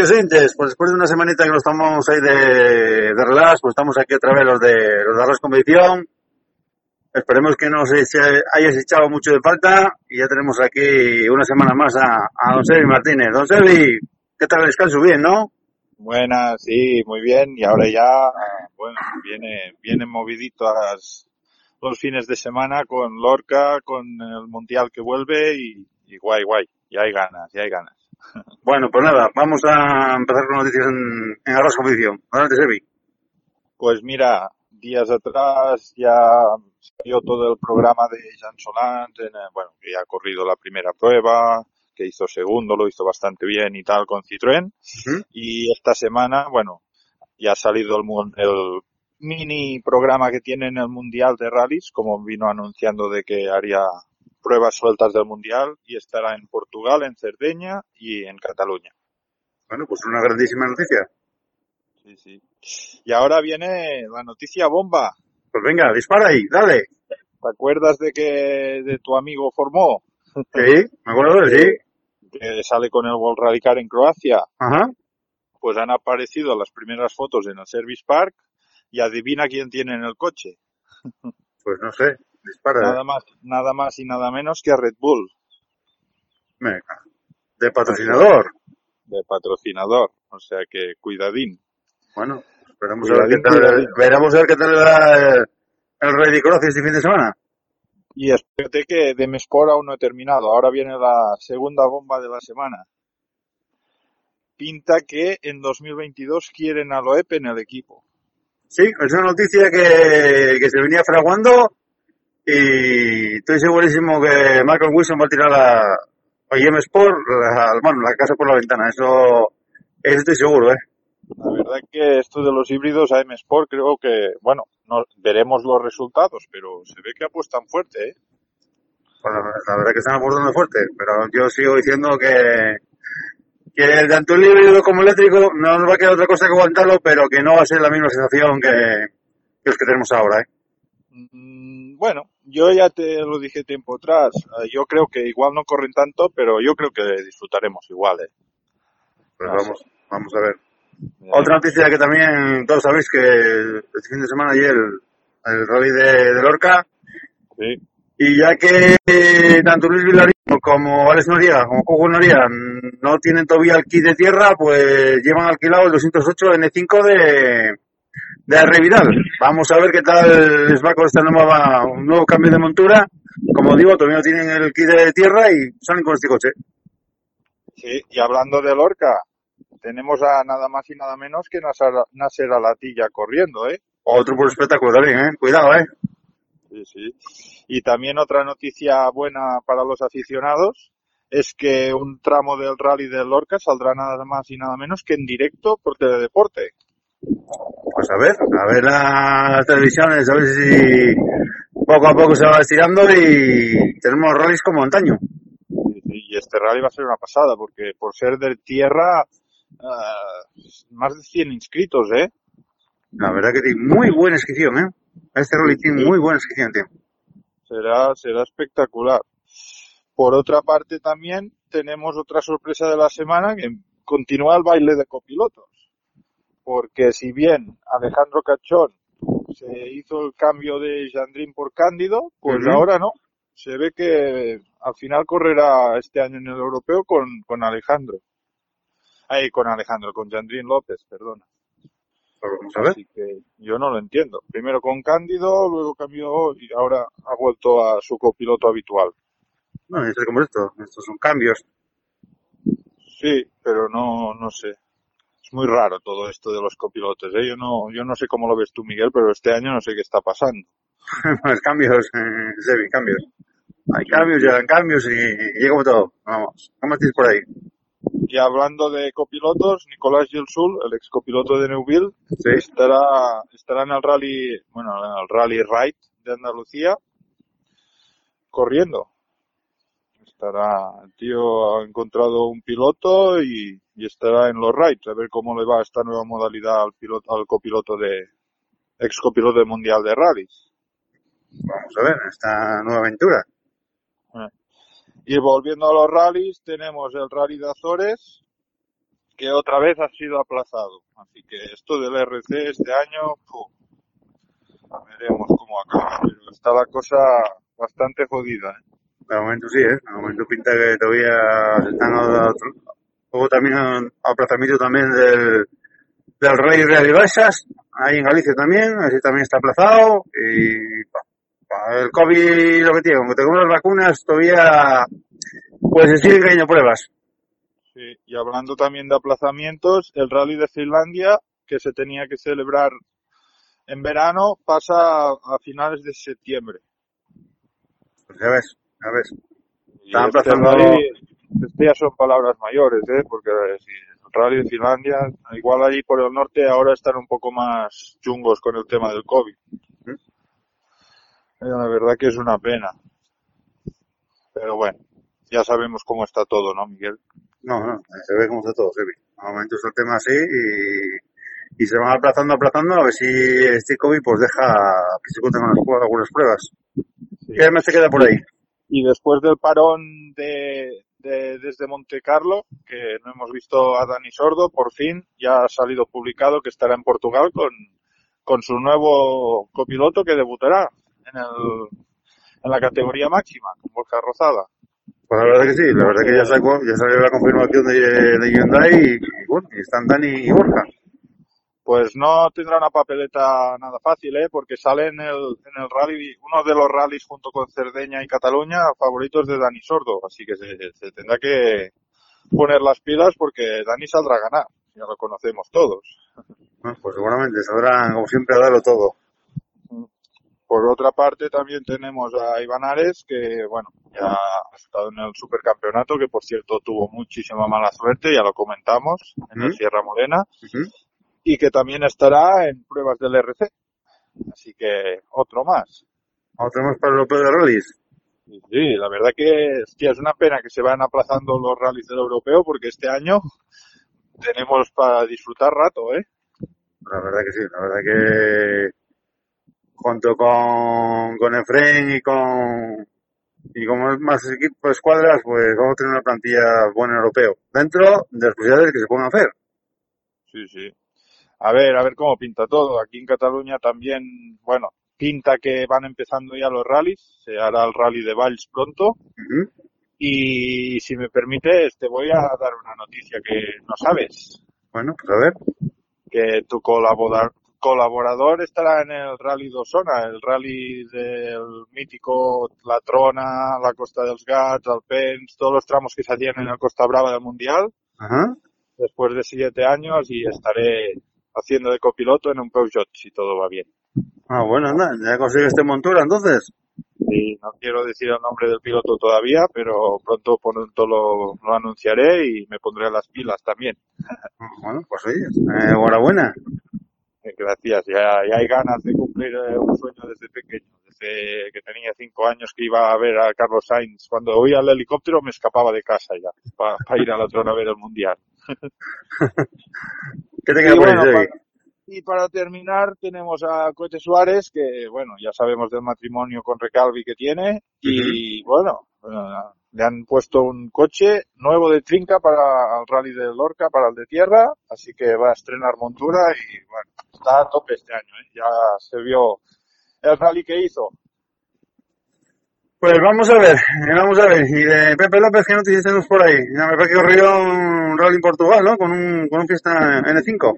Queridos oyentes, pues después de una semanita que nos tomamos ahí de, de relax, pues estamos aquí otra vez los de los de Arras Competición. Esperemos que nos eche- hayáis echado mucho de falta y ya tenemos aquí una semana más a, a don Sebi Martínez. Don Sebi, ¿qué tal el descanso? Bien, ¿no? Buenas, sí, muy bien. Y ahora ya, bueno, viene, vienen moviditos los fines de semana con Lorca, con el Mundial que vuelve y, y guay, guay. Ya hay ganas, ya hay ganas. Bueno, pues nada, vamos a empezar con noticias en, en Arras Competición. Adelante, Sebi. Pues mira, días atrás ya salió todo el programa de Jean Solans, en, bueno, que ya ha corrido la primera prueba, que hizo segundo, lo hizo bastante bien y tal con Citroën. Y esta semana, bueno, ya ha salido el, el mini programa que tiene en el Mundial de Rallys, como vino anunciando de que haría pruebas sueltas del Mundial y estará en Portugal, en Cerdeña y en Cataluña. Bueno, pues una grandísima noticia. Sí, sí. Y ahora viene la noticia bomba. Pues venga, dispara ahí, dale. ¿Te acuerdas de que de tu amigo Formó, Sí, me acuerdo de sí. que sale con el World Rally Car en Croacia? Ajá. Pues han aparecido las primeras fotos en el Service Park y adivina quién tiene en el coche. Pues no sé, dispara. Nada más, nada más y nada menos que a Red Bull, Venga. De patrocinador. de patrocinador. O sea que cuidadín. Bueno, esperamos a ver qué Cuidadín, tal, cuidadín. veremos a ver qué tal el, el Rally Cross este fin de semana. Y espérate que de Mesport aún no he terminado. Ahora viene la segunda bomba de la semana. Pinta que en 2022 quieren a Loeb en el equipo. Sí, es una noticia que, que se venía fraguando y estoy segurísimo que Michael Wilson va a tirar la, a IM Sport, la, bueno, la casa por la ventana. Eso, eso estoy seguro, ¿eh? La verdad que esto de los híbridos AM Sport creo que, bueno, no, veremos los resultados, pero se ve que apuestan fuerte, ¿eh? Bueno, la verdad que están aportando fuerte, pero yo sigo diciendo que, que tanto el híbrido como eléctrico no nos va a quedar otra cosa que aguantarlo, pero que no va a ser la misma sensación que, que los que tenemos ahora, ¿eh? Mm, Bueno, yo ya te lo dije tiempo atrás. Eh, Yo creo que igual no corren tanto, pero yo creo que disfrutaremos igual, ¿eh? Pues vamos, vamos a ver. Otra noticia que también todos sabéis que este fin de semana ayer el, el rally de, de Lorca Sí, y ya que eh, tanto Luis Villarino como Alex Noriega como Coco Noriega no tienen todavía el kit de tierra pues llevan alquilado el 208 N5 de de Arre Vidal. Vamos a ver qué tal les va con esta nueva un nuevo cambio de montura. Como digo, todavía no tienen el kit de tierra y salen con este coche. sí. Y hablando de Lorca, tenemos a nada más y nada menos que Nasser, Nasser Alatilla corriendo, ¿eh? Otro por espectáculo también, ¿eh? Cuidado, ¿eh? Sí, sí. Y también otra noticia buena para los aficionados es que un tramo del rally de Lorca saldrá nada más y nada menos que en directo por Teledeporte. Pues a ver, a ver las televisiones, a ver si poco a poco se va estirando y tenemos rallies como antaño. Y este rally va a ser una pasada porque por ser de tierra, ah, más de 100 inscritos, ¿eh? La verdad que tiene muy buena inscripción, ¿eh? Este rally tiene muy buena inscripción, tío. Será, será espectacular. por otra parte también tenemos otra sorpresa de la semana que continúa el baile de copilotos. Porque si bien Alejandro Cachón se hizo el cambio de Jandrín por Cándido, pues ahora no. Se ve que al final correrá este año en el europeo con, con Alejandro. Ay, con Alejandro, con Jandrín López, perdona. Vamos a ver. Así que yo no lo entiendo. Primero con Cándido, luego cambió y ahora ha vuelto a su copiloto habitual. No, es como esto. Estos son cambios. Sí, pero no, no sé. Muy raro todo esto de los copilotos. ¿eh? Yo no, yo no sé cómo lo ves tú, Miguel, pero este año no sé qué está pasando. Pues cambios, eh, Sebi, cambios. Hay cambios, llegan cambios y, y llega como todo. Vamos. ¿Cómo estáis por ahí? Y hablando de copilotos, Nicolás Gelsul, el ex copiloto de Neuville, Sí. estará, estará en el rally, bueno, en el rally Ride de Andalucía, corriendo. Estará, el tío ha encontrado un piloto y, y estará en los rides, a ver cómo le va esta nueva modalidad al piloto, al copiloto de, ex copiloto del mundial de rallies. Vamos a ver esta nueva aventura. Y volviendo a los rallies, tenemos el rally de Azores, que otra vez ha sido aplazado. Así que esto del RC este año, veremos cómo acaba. Pero está la cosa bastante jodida. ¿eh? De momento sí, ¿eh? De momento pinta que todavía se están. Luego también un aplazamiento también del, del Rey Real Baixas, ahí en Galicia también, así también está aplazado. Y pa, pa, el COVID lo que tiene, aunque tengo las vacunas, todavía pues se siguen cayendo pruebas. Sí, y hablando también de aplazamientos, el rally de Finlandia, que se tenía que celebrar en verano, pasa a finales de septiembre. Pues ya ves, ya ves. Y Están este aplazando- rally, este ya son palabras mayores, ¿eh? Porque si el rally Finlandia, igual allí por el norte ahora están un poco más chungos con el tema del COVID. Eh, La verdad que es una pena. Pero bueno, ya sabemos cómo está todo, ¿no, Miguel? No, no, se ve cómo está todo, se ve. De momento está el tema así y, y se van aplazando, aplazando a ver si este COVID pues deja que se cuenten algunas, algunas pruebas. ¿Qué más te queda por ahí? Y después del parón de, de- desde Monte Carlo, que no hemos visto a Dani Sordo, por fin ya ha salido publicado que estará en Portugal con, con su nuevo copiloto que debutará en, el, en la categoría máxima, con Borja Rozada. Pues la verdad que sí, la verdad que ya sacó, ya salió la confirmación de, de Hyundai y, y bueno, y están Dani y Borja. Pues no tendrá una papeleta nada fácil, ¿eh? porque sale en el, en el rally, uno de los rallies junto con Cerdeña y Cataluña, favoritos de Dani Sordo, así que se, se tendrá que poner las pilas porque Dani saldrá a ganar, ya lo conocemos todos. Bueno, pues seguramente saldrán como siempre a darlo todo. Por otra parte, también tenemos a Iván Ares, que, bueno, ya ha estado en el supercampeonato, que por cierto tuvo muchísima mala suerte, ya lo comentamos, en el Ujú. Sierra Morena. Y que también estará en pruebas del RC. Así que, otro más. Ahora tenemos para el Europeo de Rallys. Sí, la verdad que, hostia, es una pena que se van aplazando los rallies del europeo, porque este año tenemos para disfrutar rato, ¿eh? La verdad que sí, la verdad que junto con, con Efren y con y con más equipos, escuadras, pues vamos a tener una plantilla buena en europeo. Dentro de las posibilidades que se puedan hacer. Sí, sí. A ver, a ver cómo pinta todo. Aquí en Cataluña también, bueno, pinta que van empezando ya los rallies. Se hará el rally de Valls pronto. Y si me permites, te voy a dar una noticia que no sabes. Bueno, pues a ver. Que tu colaborador, colaborador estará en el rally d'Osona, el rally del mítico La Trona, la Costa dels Gats, Alpens, todos los tramos que se hacían en la Costa Brava del Mundial. Ajá. después de siete años y estaré haciendo de copiloto en un Peugeot si todo va bien. Ah, bueno, anda, ya consigues montura entonces. Y no quiero decir el nombre del piloto todavía, pero pronto, pronto lo, lo anunciaré y me pondré las pilas también. Bueno, pues oye, eh, enhorabuena. Eh, Gracias, ya, ya hay ganas de cumplir eh, un sueño desde pequeño, desde que tenía cinco años que iba a ver a Carlos Sainz. Cuando oía el helicóptero me escapaba de casa ya, para ir a la trona a ver el mundial. ¿Qué te queda Y por bueno, para, y para terminar tenemos a Coete Suárez, que bueno, ya sabemos del matrimonio con Recalvi que tiene, y bueno, eh, Le han puesto un coche nuevo de trinca para el rally de Lorca, para el de tierra, así que va a estrenar montura y bueno, está a tope este año, ¿eh? ya se vio el rally que hizo. Pues vamos a ver, vamos a ver. Y de Pepe López, ¿qué noticias tenemos por ahí? Ya me parece que corrió un rally en Portugal, ¿no? Con un, con un fiesta N5.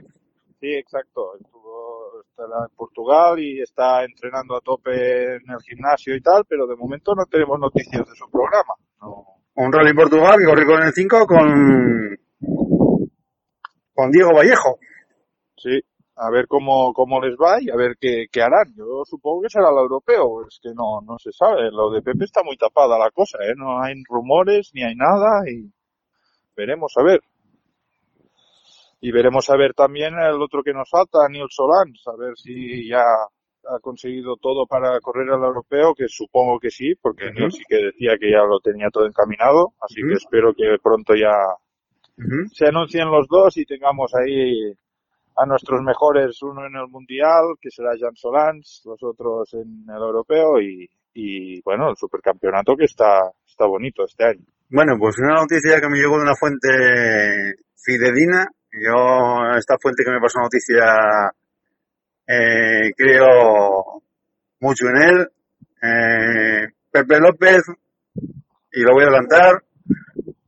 Sí, exacto. Estuvo está en Portugal y está entrenando a tope en el gimnasio y tal, pero de momento no tenemos noticias de su programa. No. Un rally en Portugal que corrió con el 5 con, con Diego Vallejo. Sí, a ver cómo, cómo les va y a ver qué, qué harán. Yo supongo que será el europeo, es que no, no se sabe. Lo de Pepe está muy tapada la cosa, ¿eh? No hay rumores ni hay nada y veremos a ver. Y veremos a ver también el otro que nos falta, Neil Solán, a ver si ya ha conseguido todo para correr al europeo, que supongo que sí, porque. Neil sí que decía que ya lo tenía todo encaminado, así que espero que pronto ya se anuncien los dos y tengamos ahí a nuestros mejores, uno en el Mundial, que será Jan Solans, los otros en el Europeo y, y bueno, el supercampeonato que está, está bonito este año. Bueno, pues una noticia que me llegó de una fuente fidedigna. Yo, esta fuente que me pasó noticia, eh, creo mucho en él. Eh, Pepe López, y lo voy a adelantar,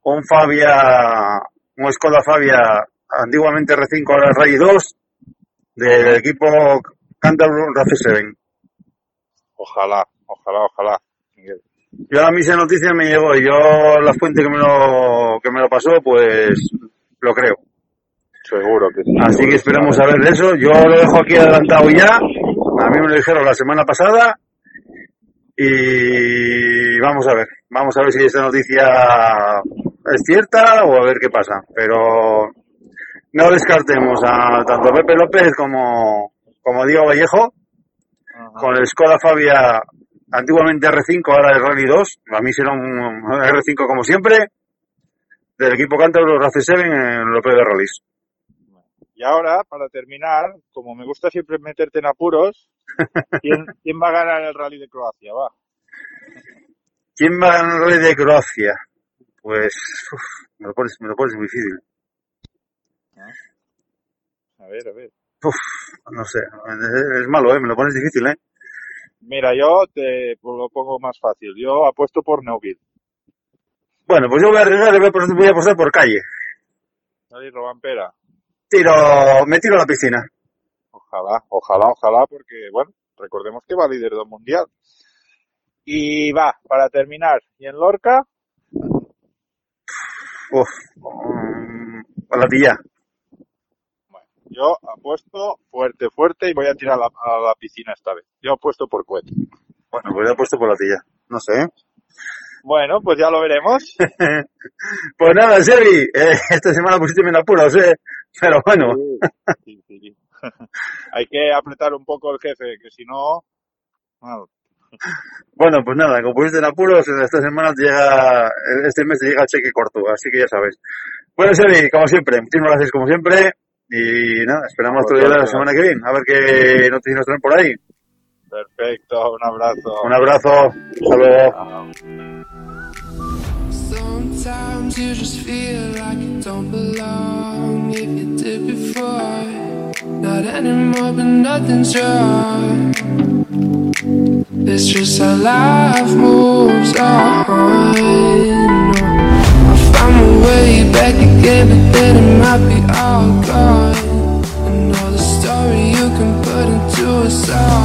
un Fabia, un Skoda Fabia, antiguamente R5, ahora Ray 2, del equipo Canterbury Race 7. Ojalá, ojalá, ojalá. Miguel. Yo a mí esa noticia me llegó y yo la fuente que me lo, que me lo pasó, pues lo creo. Seguro que sí. Así seguro que esperamos ver de eso. Yo lo dejo aquí adelantado ya. A mí me lo dijeron la semana pasada. Y vamos a ver. Vamos a ver si esta noticia es cierta o a ver qué pasa. Pero no descartemos a tanto Pepe López como, como Diego Vallejo Ajá. con el Skoda Fabia antiguamente R5, ahora el Rally 2. A mí será un R5 como siempre. Del equipo Cantabro Race 7 en el Europeo de Rallys. Y ahora, para terminar, como me gusta siempre meterte en apuros, ¿quién, quién va a ganar el rally de Croacia? Va. ¿Quién va a ganar el Rally de Croacia? Pues uf, me, lo pones, me lo pones muy difícil. A ver, a ver. Uf, no sé, es, malo, ¿eh? me lo pones difícil. ¿eh? Mira, yo te lo pongo más fácil. Yo apuesto por Neuville. Bueno, pues yo voy a arriesgar y voy a apostar- voy a apostar por calle. Rally Robampera. Tiro, me tiro a la piscina. Ojalá, ojalá, ojalá, porque, bueno, recordemos que va líder del mundial. Y va, para terminar, y en Lorca, Uf, mm, a la tilla. Yo apuesto fuerte, fuerte y voy a tirar a la, a la piscina esta vez. Yo apuesto por cohete. Bueno, pues ya he puesto por la tilla. No sé. Bueno, pues ya lo veremos. Pues nada, Sebi, eh, esta semana pusiste en apuros, ¿eh? Pero bueno, Sí, sí, sí. Hay que apretar un poco el jefe, que si no, bueno, bueno, pues nada, como pusiste en apuros, esta semana te llega, este mes te llega el cheque corto, así que ya sabes. Bueno, Sebi, como siempre, muchísimas gracias como siempre. Y nada, esperamos otro día la semana que viene, a ver qué noticias nos traen por ahí. perfecto, un abrazo. Un abrazo, hasta luego. Sometimes you just feel like you don't belong if you did before. Not anymore, but nothing's wrong. It's just how life moves on. Way back again, but then it might be all gone. Another story you can put into a song.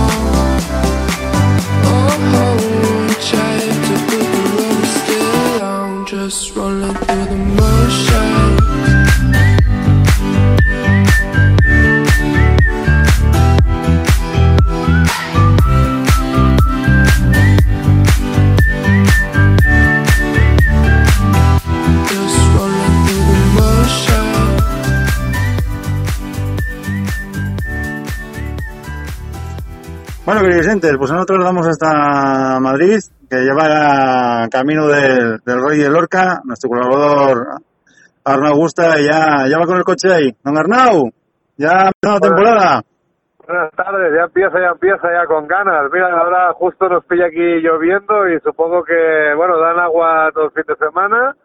Oyentes, pues nosotros vamos hasta Madrid, que ya va camino del, del Rey de Lorca, nuestro colaborador Arnau Gusta, ya, ya va con el coche ahí. Don Arnau, ya la temporada. Buenas tardes, ya empieza, ya empieza, ya con ganas. Mira, ahora justo nos pilla aquí lloviendo y supongo que, bueno, dan agua todo el fin de semana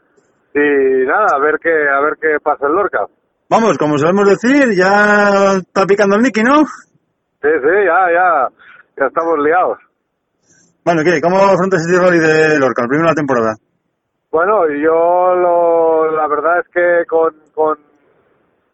y nada, a ver qué, a ver qué pasa en Lorca. Vamos, como sabemos decir, ya está picando el Nicky, ¿no? Sí, sí, ya, ya, ya estamos liados. Bueno, ¿qué? ¿Cómo afrontas este rally de Lorca, el primero de la temporada? Bueno, yo lo, la verdad es que con, con,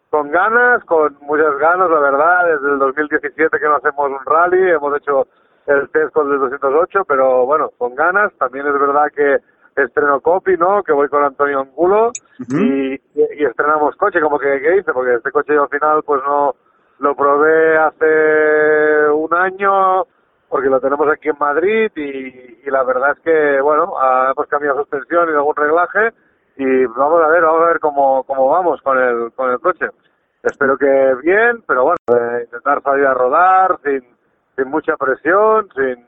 con ganas, con muchas ganas, la verdad, desde el 2017 que no hacemos un rally, hemos hecho el test con el 208, pero bueno, con ganas, también es verdad que estreno copy, ¿no? Que voy con Antonio Angulo y, y, y estrenamos coche, como que, ¿qué hice? Porque este coche yo al final pues no lo probé hace un año porque lo tenemos aquí en Madrid y, y la verdad es que, bueno, hemos cambiado suspensión y algún reglaje y vamos a ver, vamos a ver cómo, cómo vamos con el, con el coche. Espero que bien, pero bueno, eh, intentar salir a rodar sin, sin mucha presión, sin,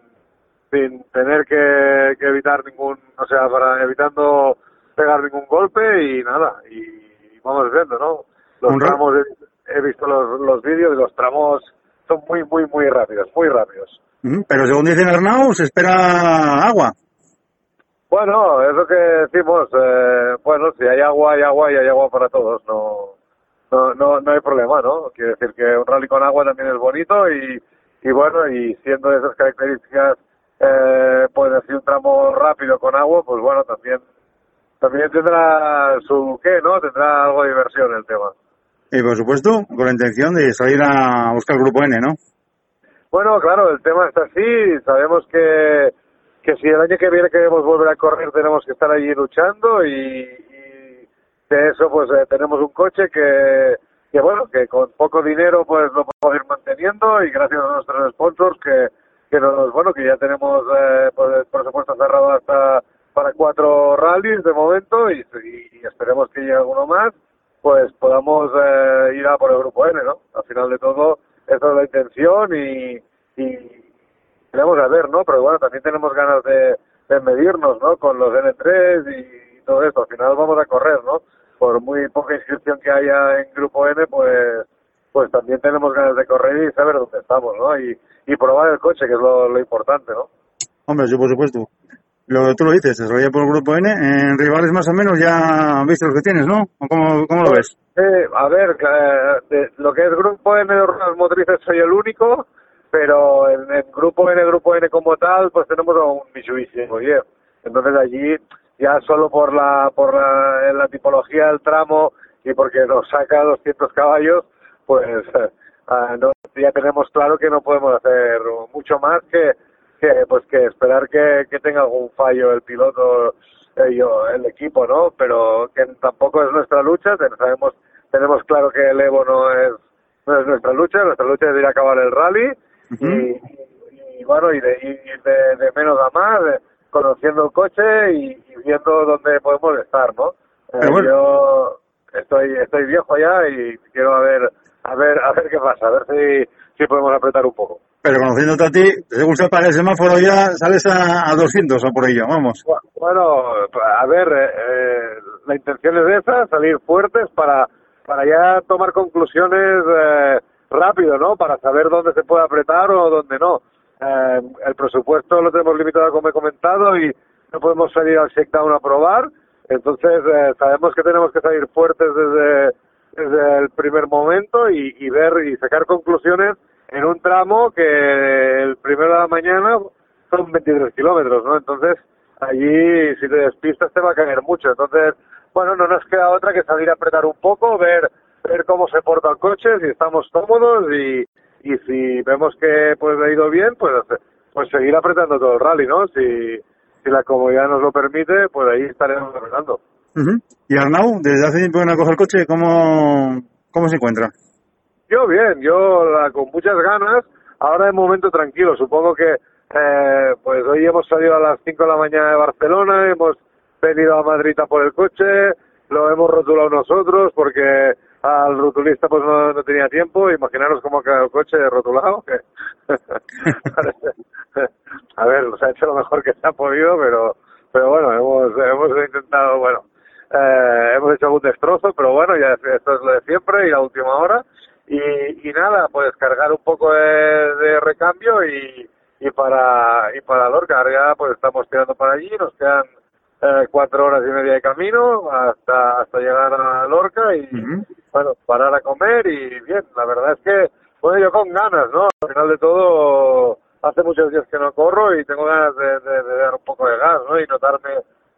sin tener que, que evitar ningún, o sea, para evitando pegar ningún golpe y nada, y vamos viendo, ¿no? Los tramos, he, he visto los, los vídeos y los tramos son muy, muy, muy rápidos, muy rápidos. Pero según dicen Arnau, se espera agua. Bueno, es lo que decimos, eh, bueno, si hay agua, hay agua y hay agua para todos, no, no, no, no hay problema, ¿no? Quiere decir que un rally con agua también es bonito y, y bueno, y siendo de esas características, eh, pues así un tramo rápido con agua, pues bueno, también, también tendrá su qué, ¿no? Tendrá algo de diversión el tema. Y por supuesto, con la intención de salir a buscar el grupo N, ¿no? Bueno, claro, el tema está así. Sabemos que, que si el año que viene queremos volver a correr, tenemos que estar allí luchando y, de eso, pues eh, tenemos un coche que, que, bueno, que con poco dinero, pues lo podemos ir manteniendo y gracias a nuestros sponsors que, que nos, bueno, que ya tenemos eh, pues, el presupuesto cerrado hasta para cuatro rallies de momento y, y esperemos que llegue alguno más, pues podamos eh, ir a por el grupo N, ¿no? Al final de todo, esa es la intención y, y queremos a ver, ¿no? Pero bueno, también tenemos ganas de, medirnos, ¿no? Con los N3 y, todo esto. Al final vamos a correr, ¿no? Por muy poca inscripción que haya en Grupo N, pues pues también tenemos ganas de correr y saber dónde estamos, ¿no? Y, y probar el coche, que es lo, lo importante, ¿no? Hombre, sí, por supuesto. Lo tú lo dices, se desarrolla por el grupo N. En rivales más o menos ya viste los que tienes, ¿no? ¿O ¿Cómo, cómo lo ves? Eh, a ver, eh, de lo que es Grupo N de motrices soy el único, pero en, en Grupo N, Grupo N como tal, pues tenemos un Mitsubishi oye. Entonces allí, ya solo por la, por la tipología del tramo y porque nos saca 200 caballos, pues eh, ah, no- ya tenemos claro que no podemos hacer mucho más que, que pues que esperar que, que tenga algún fallo el piloto eh, yo, el equipo, ¿no? Pero que tampoco es nuestra lucha, sabemos, tenemos claro que el Evo no es, no es nuestra lucha, nuestra lucha es ir a acabar el rally y, y- y, bueno, y de, y- de, de menos a más, de- conociendo el coche y, y viendo dónde podemos estar, ¿no? Eh, bueno. Yo estoy, estoy viejo ya y quiero a ver, a ver, a ver qué pasa, a ver si, si podemos apretar un poco. Pero conociéndote a ti, según se apaga el semáforo ya sales a, a 200 o por ello, vamos. Bu- Bueno, a ver, eh, eh, la intención es esa, salir fuertes para, para ya tomar conclusiones eh, rápido, ¿no? Para saber dónde se puede apretar o dónde no. Eh, el presupuesto lo tenemos limitado, como he comentado, y no podemos salir al shakedown a probar. Entonces, eh, sabemos que tenemos que salir fuertes desde, desde el primer momento y, y ver y sacar conclusiones en un tramo que el primero de la mañana son 23 kilómetros, ¿no? Entonces, allí si te despistas te va a caer mucho. Entonces, bueno, no nos queda otra que salir a apretar un poco, ver ver cómo se porta el coche, si estamos cómodos y, y si vemos que pues ha ido bien, pues pues seguir apretando todo el rally, ¿no? Si, si la comodidad nos lo permite, pues ahí estaremos apretando. Y Arnau, desde hace tiempo que no coge el coche, ¿cómo, cómo se encuentra? Yo bien, yo la- con muchas ganas, ahora de momento tranquilo, supongo que eh, pues hoy hemos salido a las 5 de la mañana de Barcelona, hemos venido a Madrid a por el coche, lo hemos rotulado nosotros porque al rotulista pues no, tenía tiempo, imaginaros cómo ha quedado el coche rotulado, que a ver, nos ha hecho lo mejor que se ha podido, pero pero bueno, hemos, hemos intentado, bueno, eh, hemos hecho algún destrozo, pero bueno, ya esto es lo de siempre y la última hora. Y, y nada, pues cargar un poco de, de recambio y, y para y para Lorca. Ahora ya pues estamos tirando para allí, nos quedan eh, cuatro horas y media de camino hasta hasta llegar a Lorca y bueno, parar a comer y bien, la verdad es que, bueno, yo con ganas, ¿no? Al final de todo, hace muchos días que no corro y tengo ganas de, de- de dar un poco de gas, ¿no? Y notarme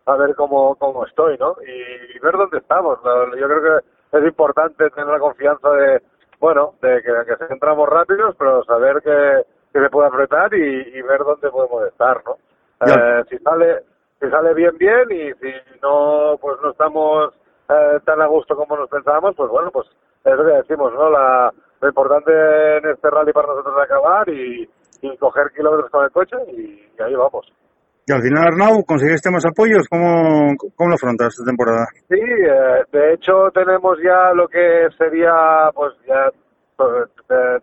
a ver cómo, cómo estoy, ¿no? Y, ver dónde estamos. Yo creo que es importante tener la confianza de, bueno, de que, entramos rápidos, pero saber que, que se puede apretar y, y ver dónde podemos estar, ¿no? Eh, si sale si sale bien bien y si no pues no estamos eh, tan a gusto como nos pensábamos pues bueno pues es lo que decimos no la lo importante en este rally para nosotros es acabar y, y coger kilómetros con el coche y, y ahí vamos Y al final, Arnau, ¿conseguiste más apoyos? ¿Cómo, cómo lo afrontas esta temporada? Sí, eh, de hecho tenemos ya lo que sería, pues ya, pues, eh,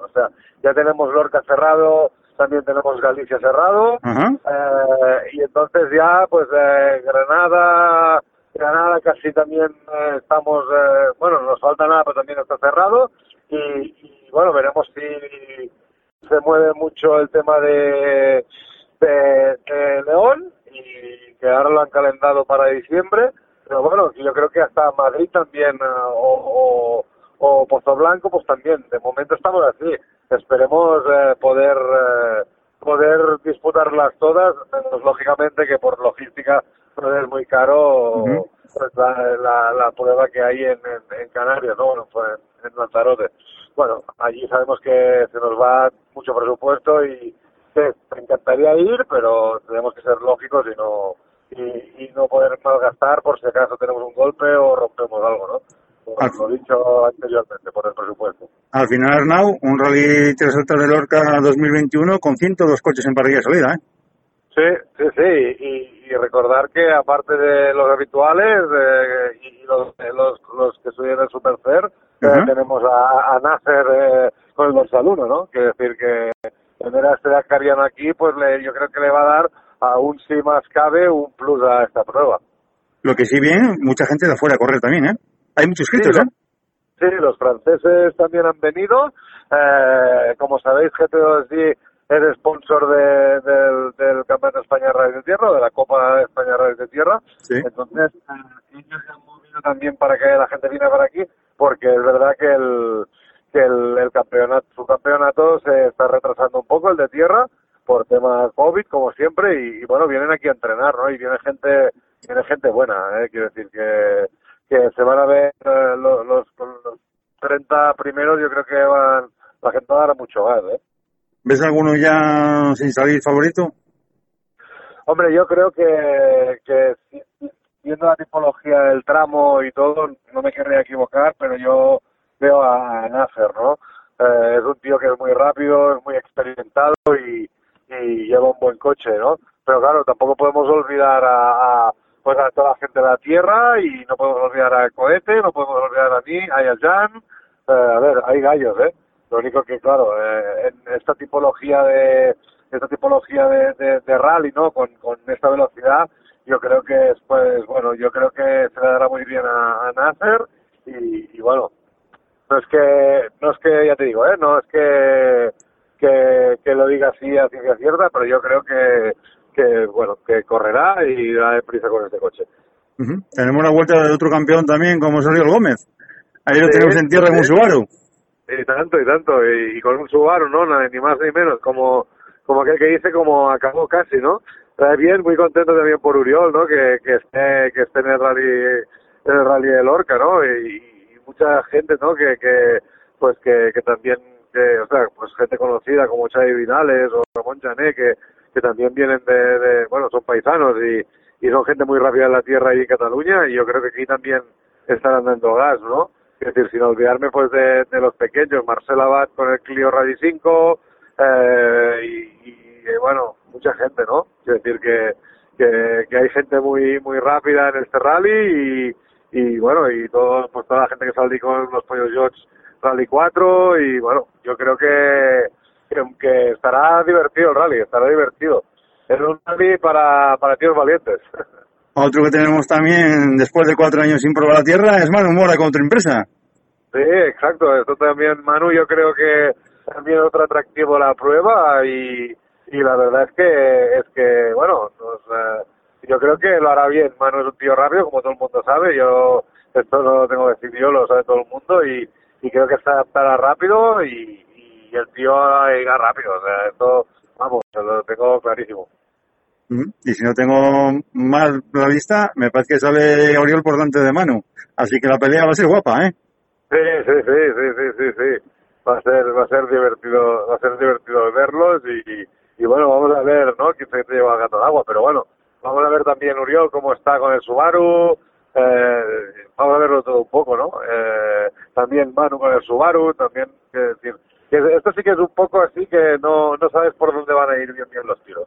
o sea, ya tenemos Lorca cerrado, también tenemos Galicia cerrado, eh, y entonces ya, pues eh, Granada, Granada casi también eh, estamos, eh, bueno, nos falta nada, pero también está cerrado, y, y, bueno, veremos si se mueve mucho el tema de, de, de León y que ahora lo han calendado para diciembre. Pero bueno, yo creo que hasta Madrid también eh, o, o, o Pozo Blanco, pues también. De momento estamos así. Esperemos eh, poder eh, poder disputarlas todas, menos lógicamente que por logística pues es muy caro pues, la, la, la prueba que hay en, en, en Canarias, ¿no? Bueno, pues, en Lanzarote. Bueno, allí sabemos que se nos va mucho presupuesto y que me encantaría ir, pero tenemos que ser lógicos y no y, y no poder malgastar por si acaso tenemos un golpe o rompemos algo, ¿no? Como lo dicho anteriormente, por el presupuesto. Al final, Arnau, un rally Tres Altas de Lorca 2021 con 102 coches en parrilla de salida, ¿eh? Sí, sí, sí, y, y recordar que aparte de los habituales eh, y los, eh, los, los que subieron el Supercer, eh, Ajá. tenemos a, a Nasser eh, con el dorsal 1, ¿no? Quiere decir que tener a este Dakariano aquí, pues le, yo creo que le va a dar aún si más cabe un plus a esta prueba. Lo que sí bien, mucha gente de afuera a correr también, ¿eh? Hay muchos inscritos, Sí, ¿eh? Sí, los franceses también han venido. Eh, como sabéis, GT2D es sponsor de- del, del Campeonato de España de Rally de Tierra, de la Copa de España de Rally de Tierra. Sí. Entonces, eh, ellos se han movido también para que la gente viniera para aquí, porque es verdad que el que el, el campeonato, su campeonato se está retrasando un poco, el de tierra, por tema COVID, como siempre, y, y bueno, vienen aquí a entrenar, ¿no? Y viene gente, viene gente buena, ¿eh? Quiero decir que, que se van a ver eh, los, los, los 30 primeros, yo creo que van, la gente va a dar mucho gas, ¿eh? ¿Ves alguno ya sin salir favorito? Hombre, yo creo que, que viendo la tipología del tramo y todo, no me querría equivocar, pero yo veo a Nasser, ¿no? Eh, es un tío que es muy rápido, es muy experimentado y, y lleva un buen coche, ¿no? Pero claro, tampoco podemos olvidar a, a, pues a toda la gente de la tierra y no podemos olvidar a Cohete, no podemos olvidar a mí, a Jan. Eh, a ver, hay gallos, ¿eh? Lo único que, claro, eh, en esta tipología de esta tipología de, de, de rally, ¿no? Con, con esta velocidad, yo creo que es, pues, bueno, yo creo que se le dará muy bien a, a Nasser y, y bueno, no es que, no es que, ya te digo, ¿eh? No es que, que, que lo diga así a ciencia cierta, pero yo creo que, que, bueno, que correrá y da prisa con este coche. Tenemos la vuelta de otro campeón también, como es Oriol Gómez. Ahí lo Sí, tenemos en tierra en un sí. Subaru. Y tanto, y tanto, y, y con un Subaru, ¿no? Nada, Ni más ni menos, como, como aquel que dice, como acabó casi, ¿no? Eh, bien, muy contento también por Uriol, ¿no? Que, que esté, que esté en el rally, en el rally de Lorca, ¿no? Y mucha gente, ¿no? Que, que, pues que, que también, que, o sea, pues gente conocida como Xavi Vinales o Ramón Jané, que, que también vienen de, de, bueno, son paisanos y, y son gente muy rápida en la tierra y en Cataluña, y yo creo que aquí también estarán dando gas, ¿no? Es decir, sin olvidarme pues de, de los pequeños, Marcel Abad con el Clio Rally 5 eh, y, eh, bueno, mucha gente, ¿no? Quiero decir que, que, que hay gente muy muy rápida en este rally y, y bueno, y todo, pues toda la gente que sale con los pollos George Rally 4 y bueno, yo creo que, que, que estará divertido el rally, estará divertido. Es un rally para, para tíos valientes. Otro que tenemos también, después de cuatro años sin probar la tierra, es Manu Mora contra empresa. Sí, exacto. Esto también, Manu, yo creo que también otro atractivo la prueba y, y la verdad es que, es que bueno, nos, eh, yo creo que lo hará bien. Manu es un tío rápido, como todo el mundo sabe. Yo, esto no lo tengo que decir yo, lo sabe todo el mundo y, y creo que se adaptará rápido y, y el tío irá rápido. O sea, esto, vamos, lo tengo clarísimo. Ujú. Y si no tengo mal la vista, me parece que sale Oriol por delante de Manu. Así que la pelea va a ser guapa, ¿eh? Sí, sí, sí, sí, sí, sí, sí. Va a ser, va a ser divertido, va a ser divertido verlos y, y bueno, vamos a ver, ¿no? Quién se lleva el gato al agua, pero bueno, vamos a ver también Uriol cómo está con el Subaru, eh, vamos a verlo todo un poco, ¿no? Eh, también Manu con el Subaru, también, que decir, que esto sí que es un poco así que no, no sabes por dónde van a ir bien, bien los tiros.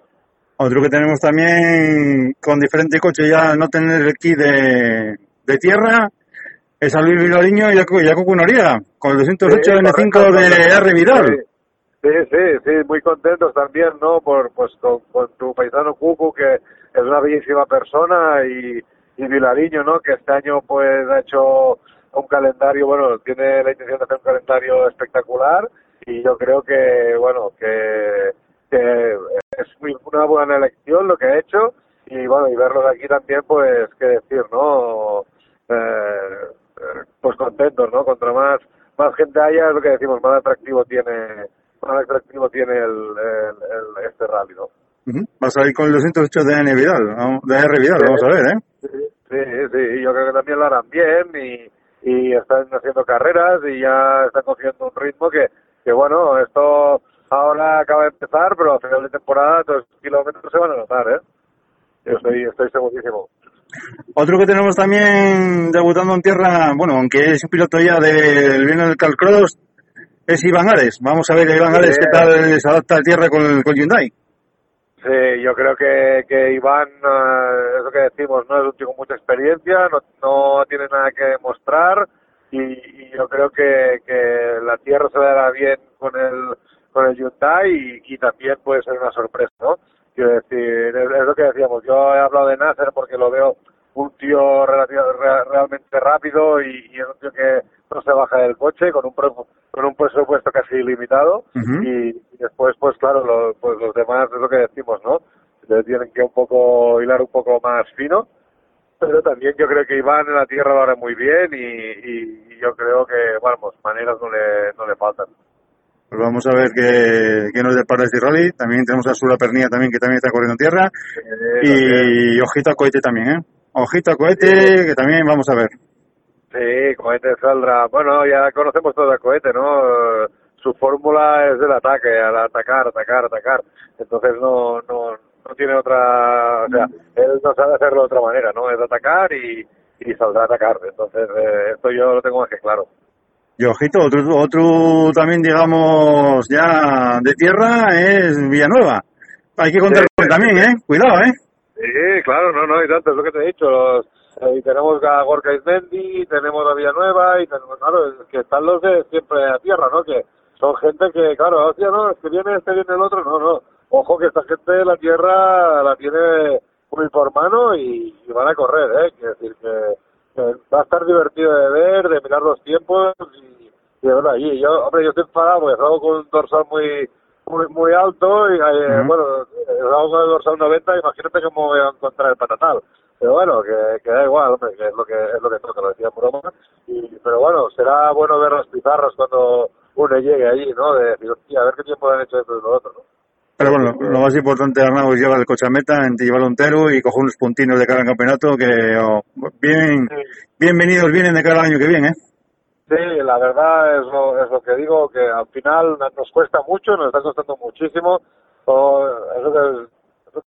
Otro que tenemos también con diferente coche ya no tener el kit de, de tierra es a Luis Vilariño y a, y a con el 208 Sí, N5 correcto, de. R. Vidal. Sí, sí, sí, muy contentos también, ¿no? Por, pues con, con tu paisano Cucu, que es una bellísima persona, y, y Vilariño, ¿no? Que este año, pues, ha hecho un calendario, bueno, tiene la intención de hacer un calendario espectacular, y yo creo que, bueno, que, que es muy, una buena elección lo que ha hecho, y bueno, y verlos aquí también, pues, qué decir, ¿no? Eh, pues contentos, ¿no? Contra más más gente haya, es lo que decimos, más atractivo tiene más atractivo tiene el, el- este rally, ¿no? Va a salir con el 208 de N. Vidal, de R. Vidal, vamos a ver, ¿eh? Sí, sí, yo creo que también lo harán bien y, y están haciendo carreras y ya están cogiendo un ritmo que, que bueno, esto ahora acaba de empezar, pero a final de temporada los kilómetros se van a notar, ¿eh? Yo estoy, estoy segurísimo. Otro que tenemos también debutando en tierra, bueno, aunque es un piloto ya del bien del Calcross, es Iván Ares. Vamos a ver Iván Ares qué tal se adapta a tierra con el, con Hyundai. Sí, yo creo que, que Iván, eh, es lo que decimos, no es un tío con mucha experiencia, no, no tiene nada que demostrar y, y yo creo que, que la tierra se le dará bien con el, con el Hyundai y, también puede ser una sorpresa, ¿no? Quiero decir, es, lo que decíamos, yo he hablado de Nasser porque lo veo un tío relativo- re- realmente rápido y es un tío que no se baja del coche con un, con un presupuesto casi ilimitado y, y después pues claro lo- pues los demás es lo que decimos no le tienen que un poco hilar un poco más fino pero también yo creo que Iván en la tierra lo hará muy bien y, y- y yo creo que vamos maneras no le no le faltan Pues vamos a ver qué, qué nos depara este rally. También tenemos a Sula Pernilla también, que también está corriendo en tierra. Y ojito a cohete también, ¿eh? Ojito a cohete, que también vamos a ver. Sí, Cohete saldrá. Bueno, ya conocemos todo a Cohete, ¿no? Eh, Su fórmula es del ataque, al atacar, atacar, atacar. Entonces no, no, no tiene otra, o sea, él no sabe hacerlo de otra manera, ¿no? Es atacar y, y saldrá a atacar. Entonces, eh, esto yo lo tengo más que claro. Y ojito, otro, otro también, digamos, ya de tierra es Villanueva. Hay que contar Sí. con él también, ¿eh? Cuidado, ¿eh? Sí, claro, no, no, y tanto, es lo que te he dicho. Los, y tenemos a Gorka Ismendi, tenemos a Villanueva, y tenemos, claro, es que están los de siempre a tierra, ¿no? Que son gente que, claro, hostia, no, es que viene este, viene el otro, no, no. Ojo que esta gente de la tierra la tiene muy por mano y, y van a correr, ¿eh? Quiero decir que, que va a estar divertido de ver, de mirar los tiempos y, y de verdad, y yo, hombre, yo estoy enfadado porque salgo con un dorsal muy muy, muy alto y eh, Ujú. bueno, eh, con el dorsal 90, imagínate cómo voy a encontrar el patatal. Pero bueno, que, que da igual, hombre, que es lo que es lo que toca, lo decía broma. Y, pero bueno, será bueno ver las pizarras cuando uno llegue allí, ¿no? De decir, a ver qué tiempo han hecho esto y lo otro, ¿no? Pero bueno, lo más importante, Arnau, es llevar el coche a meta, llevarlo entero y coger unos puntinos de cara al campeonato que oh, bien, bienvenidos vienen de cara al año que viene, ¿eh? Sí, la verdad es lo, es lo que digo, que al final nos cuesta mucho, nos está costando muchísimo. O, es lo que, es lo que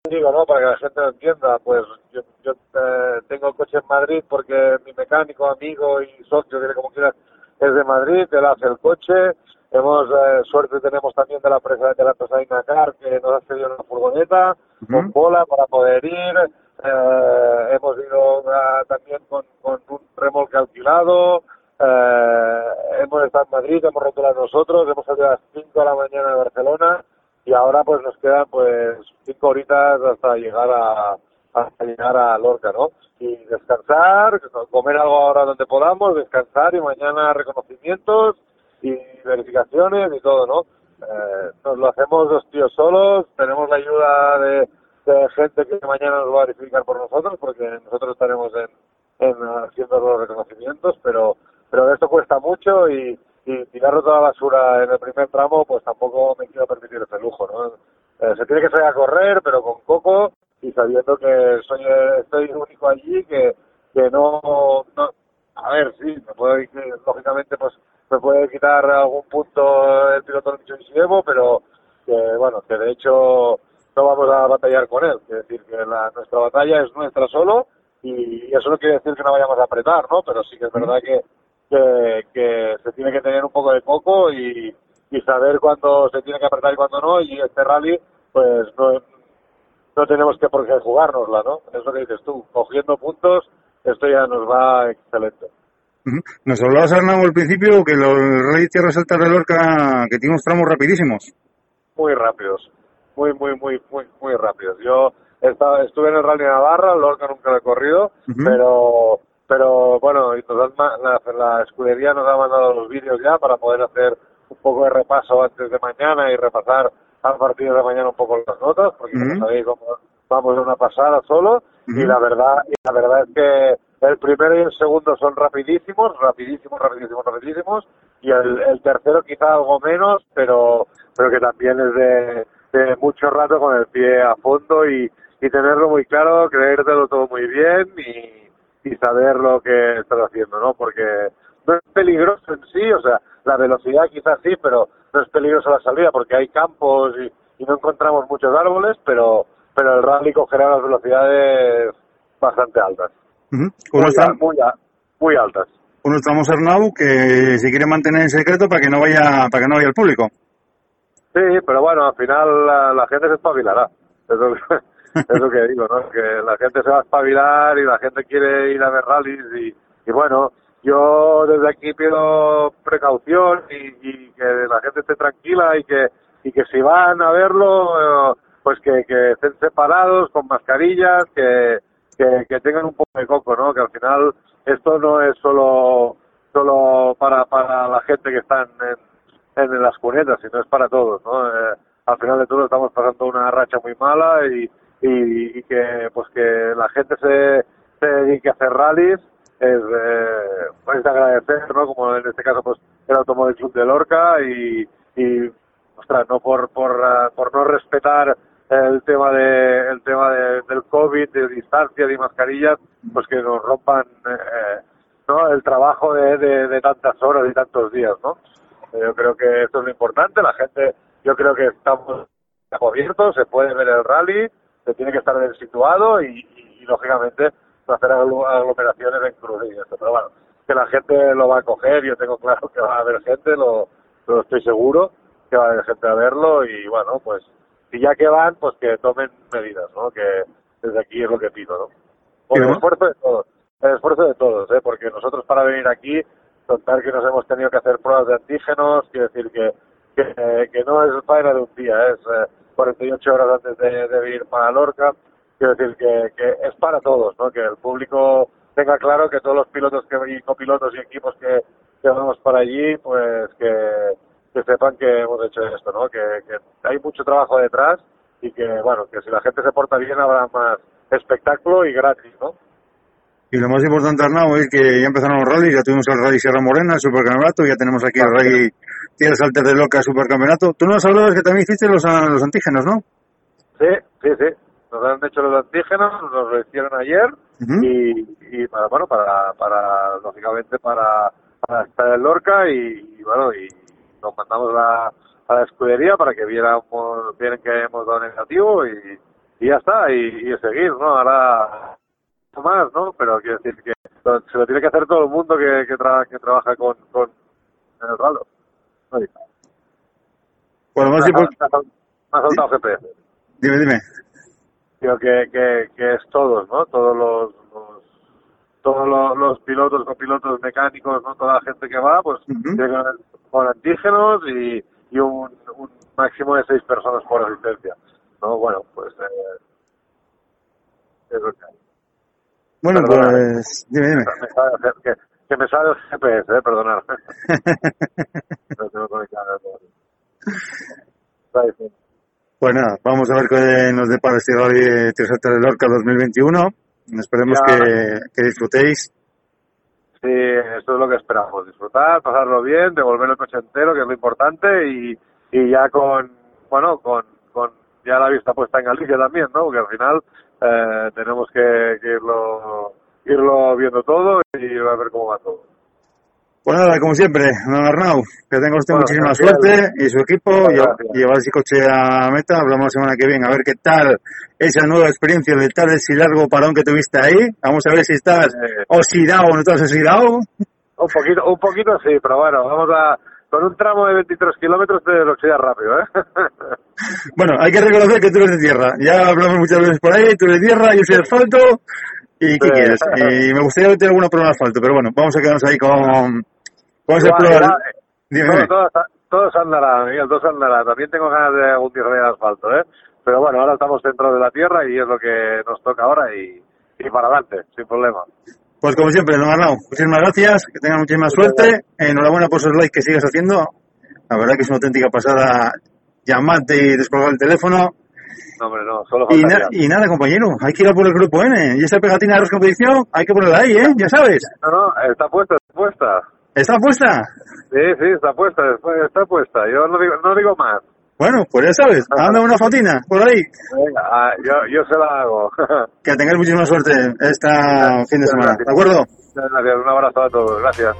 digo, ¿no? Para que la gente lo entienda, pues yo, yo eh, tengo el coche en Madrid porque mi mecánico, amigo y socio, como quieras, es de Madrid, él hace el coche. Hemos, eh, suerte tenemos también de la empresa, de la empresa Inacar que nos ha cedido una furgoneta con bola para poder ir. Eh, hemos ido ah, también con, con un remolque alquilado. Eh, hemos estado en Madrid, hemos roto nosotros, hemos salido a las 5 de la mañana de Barcelona y ahora pues nos quedan pues 5 horitas hasta llegar a, hasta llegar a Lorca, ¿no? Y descansar, comer algo ahora donde podamos, descansar y mañana reconocimientos y verificaciones y todo, ¿no? Eh, nos lo hacemos los tíos solos, tenemos la ayuda de, de gente que mañana nos va a verificar por nosotros, porque nosotros estaremos en, en haciendo los reconocimientos, pero pero esto cuesta mucho y, y tirarlo toda la basura en el primer tramo, pues tampoco me quiero permitir ese lujo, ¿no? Eh, se tiene que salir a correr, pero con coco y sabiendo que soy estoy único allí, que, que no, no, a ver, sí, me puede, lógicamente, pues me puede quitar algún punto el piloto de Micho pero que, bueno, que de hecho no vamos a batallar con él, es decir, que la, nuestra batalla es nuestra solo y eso no quiere decir que no vayamos a apretar, ¿no? Pero sí que es verdad que, que, que se tiene que tener un poco de coco y, y saber cuándo se tiene que apretar y cuándo no, y este rally, pues no, no tenemos que por qué jugárnosla, ¿no? Es lo que dices tú, cogiendo puntos, esto ya nos va excelente. Nos hablabas, Arnau, al principio que los Rally Tierra Altas de Lorca, que tiene unos tramos rapidísimos. Muy rápidos, muy, muy, muy, muy, muy rápidos. Yo estaba, estuve en el Rally Navarra, Lorca nunca lo he corrido, pero pero bueno, la, la escudería nos ha mandado los vídeos ya para poder hacer un poco de repaso antes de mañana y repasar al partido de mañana un poco las notas, porque como sabéis vamos a una pasada solo. Y la verdad y la verdad es que el primero y el segundo son rapidísimos, rapidísimos, rapidísimos, rapidísimos. Y el, el tercero quizá algo menos, pero pero que también es de, de mucho rato con el pie a fondo y, y tenerlo muy claro, creértelo todo muy bien y, y saber lo que estás haciendo, ¿no? Porque no es peligroso en sí, o sea, la velocidad quizás sí, pero no es peligroso la salida porque hay campos y, y no encontramos muchos árboles, pero pero el rally cogerá las velocidades bastante altas. Muy, tra- muy, muy altas. unos tramos Arnau que se quiere mantener en secreto para que no vaya para que no vaya el público. Sí, pero bueno, al final la, la gente se espabilará. Es lo, que, es lo que digo, ¿no? Que la gente se va a espabilar y la gente quiere ir a ver rallies y, bueno, yo desde aquí pido precaución y, y que la gente esté tranquila y que y que si van a verlo, eh, pues que, que estén separados con mascarillas, que, que, que tengan un poco de coco, ¿no? Que al final esto no es solo solo para, para la gente que está en, en, en las cunetas, sino es para todos, ¿no? Eh, al final de todo estamos pasando una racha muy mala y, y, y que pues que la gente se, se dedique a hacer rallies es, eh, es de agradecer, ¿no? Como en este caso pues el Automóvil Club de Lorca y, y ostras, no por, por, ah, por no respetar el tema de el tema de- del COVID, de distancia, de mascarillas, pues que nos rompan eh, ¿no? el trabajo de, de, tantas horas y tantos días, ¿no? Yo creo que esto es lo importante, la gente, yo creo que estamos abiertos, se puede ver el rally, se tiene que estar bien situado y, y, y, lógicamente no hacer aglomeraciones en cruz y esto, pero bueno, que la gente lo va a coger, yo tengo claro que va a haber gente, lo, lo estoy seguro, que va a haber gente a verlo y bueno, pues si ya que van, pues que tomen medidas, ¿no? Que desde aquí es lo que pido, ¿no? Por el esfuerzo de todos, el esfuerzo de todos, ¿eh? Porque nosotros para venir aquí, contar que nos hemos tenido que hacer pruebas de antígenos, quiere decir que, que, que no es faena de un día, es eh, 48 horas antes de, de venir para Lorca, quiero decir que, que es para todos, ¿no? Que el público tenga claro que todos los pilotos que, y copilotos y equipos que, que vamos para allí, pues que, que sepan que hemos hecho esto, ¿no? Que, que hay mucho trabajo detrás y que, bueno, que si la gente se porta bien habrá más espectáculo y gratis, ¿no? Y lo más importante, Arnau, es que ya empezaron los rallies, ya tuvimos el Rally Sierra Morena, el Supercampeonato, ya tenemos aquí el Rally Tierras Altas de Loca, Supercampeonato. Tú nos hablabas que también hiciste los, ah, los antígenos, ¿no? Sí, sí, sí. Nos han hecho los antígenos, nos lo hicieron ayer y, y para, bueno, para, para, lógicamente para, para estar en Lorca y, y, bueno, y nos mandamos a, a la escudería para que viéramos, vieran que hemos dado negativo y, y ya está, y, y seguir, ¿no? Ahora más, ¿no? Pero quiero decir que se lo tiene que hacer todo el mundo que, que, tra- que trabaja con, con en el ralo. Pues lo más me ha me saltado GPS. dime, dime. Digo que, que, que es todos, ¿no? Todos los, los- todos los, los pilotos, copilotos, mecánicos, ¿no? Toda la gente que va, pues Ujú. tiene que venir con antígenos y, y un, un máximo de seis personas por asistencia, ¿no? Bueno, pues eh, es lo que hay. Bueno, Perdona. pues dime, dime. Que, me sale el GPS, eh, perdonad. Pues nada, vamos a ver qué nos depara este Rally Tres Altas de Lorca 2021. Esperemos Ya. que, que disfrutéis. Sí, eso es lo que esperamos. Disfrutar, pasarlo bien, devolver el coche entero, que es lo importante, y, y ya con, bueno, con, con ya la vista puesta en Galicia también, ¿no? Porque al final eh, tenemos que, que irlo, irlo viendo todo y a ver cómo va todo. Pues nada, como siempre, don Arnau, que tenga usted Bueno, muchísima gracias. suerte y su equipo, llevar ese coche a meta. Hablamos la semana que viene, a ver qué tal esa nueva experiencia de tal ese largo parón que tuviste ahí. Vamos a ver si estás Eh, oxidado o no estás oxidado. un poquito, un poquito sí, pero bueno, vamos a, con un tramo de 23 kilómetros te lo oxidas rápido, ¿eh? Bueno, hay que reconocer que tú eres de tierra. Ya hablamos muchas veces por ahí, tú eres de tierra, yo soy de asfalto. ¿Y qué quieres? Y me gustaría meter alguna prueba de asfalto, pero bueno, vamos a quedarnos ahí con, con esa Igual, prueba. igual, Dime, todo, dime. todo, todo se andará, Miguel, todo se andará. También tengo ganas de algún tierra de asfalto, ¿eh? Pero bueno, ahora estamos dentro de la tierra y es lo que nos toca ahora y, y para adelante, sin problema. Pues como siempre, don Arnau, muchísimas gracias, que tengan muchísima suerte. Enhorabuena por esos likes que sigues haciendo. La verdad que es una auténtica pasada llamarte y descolgar el teléfono. No, hombre, no, solo Y, na- y nada, compañero, hay que ir a por el grupo N. Y esa pegatina de competición hay que ponerla ahí, ¿eh? Ya sabes. No, no, está puesta, está puesta. ¿Está puesta? Sí, sí, está puesta, está- está puesta. Yo no digo, no digo más. Bueno, pues ya sabes, anda una fotina por ahí. Venga, ah, yo, yo se la hago. Que tengáis muchísima suerte esta fin de semana, ¿de acuerdo? Muchas gracias, un abrazo a todos, gracias.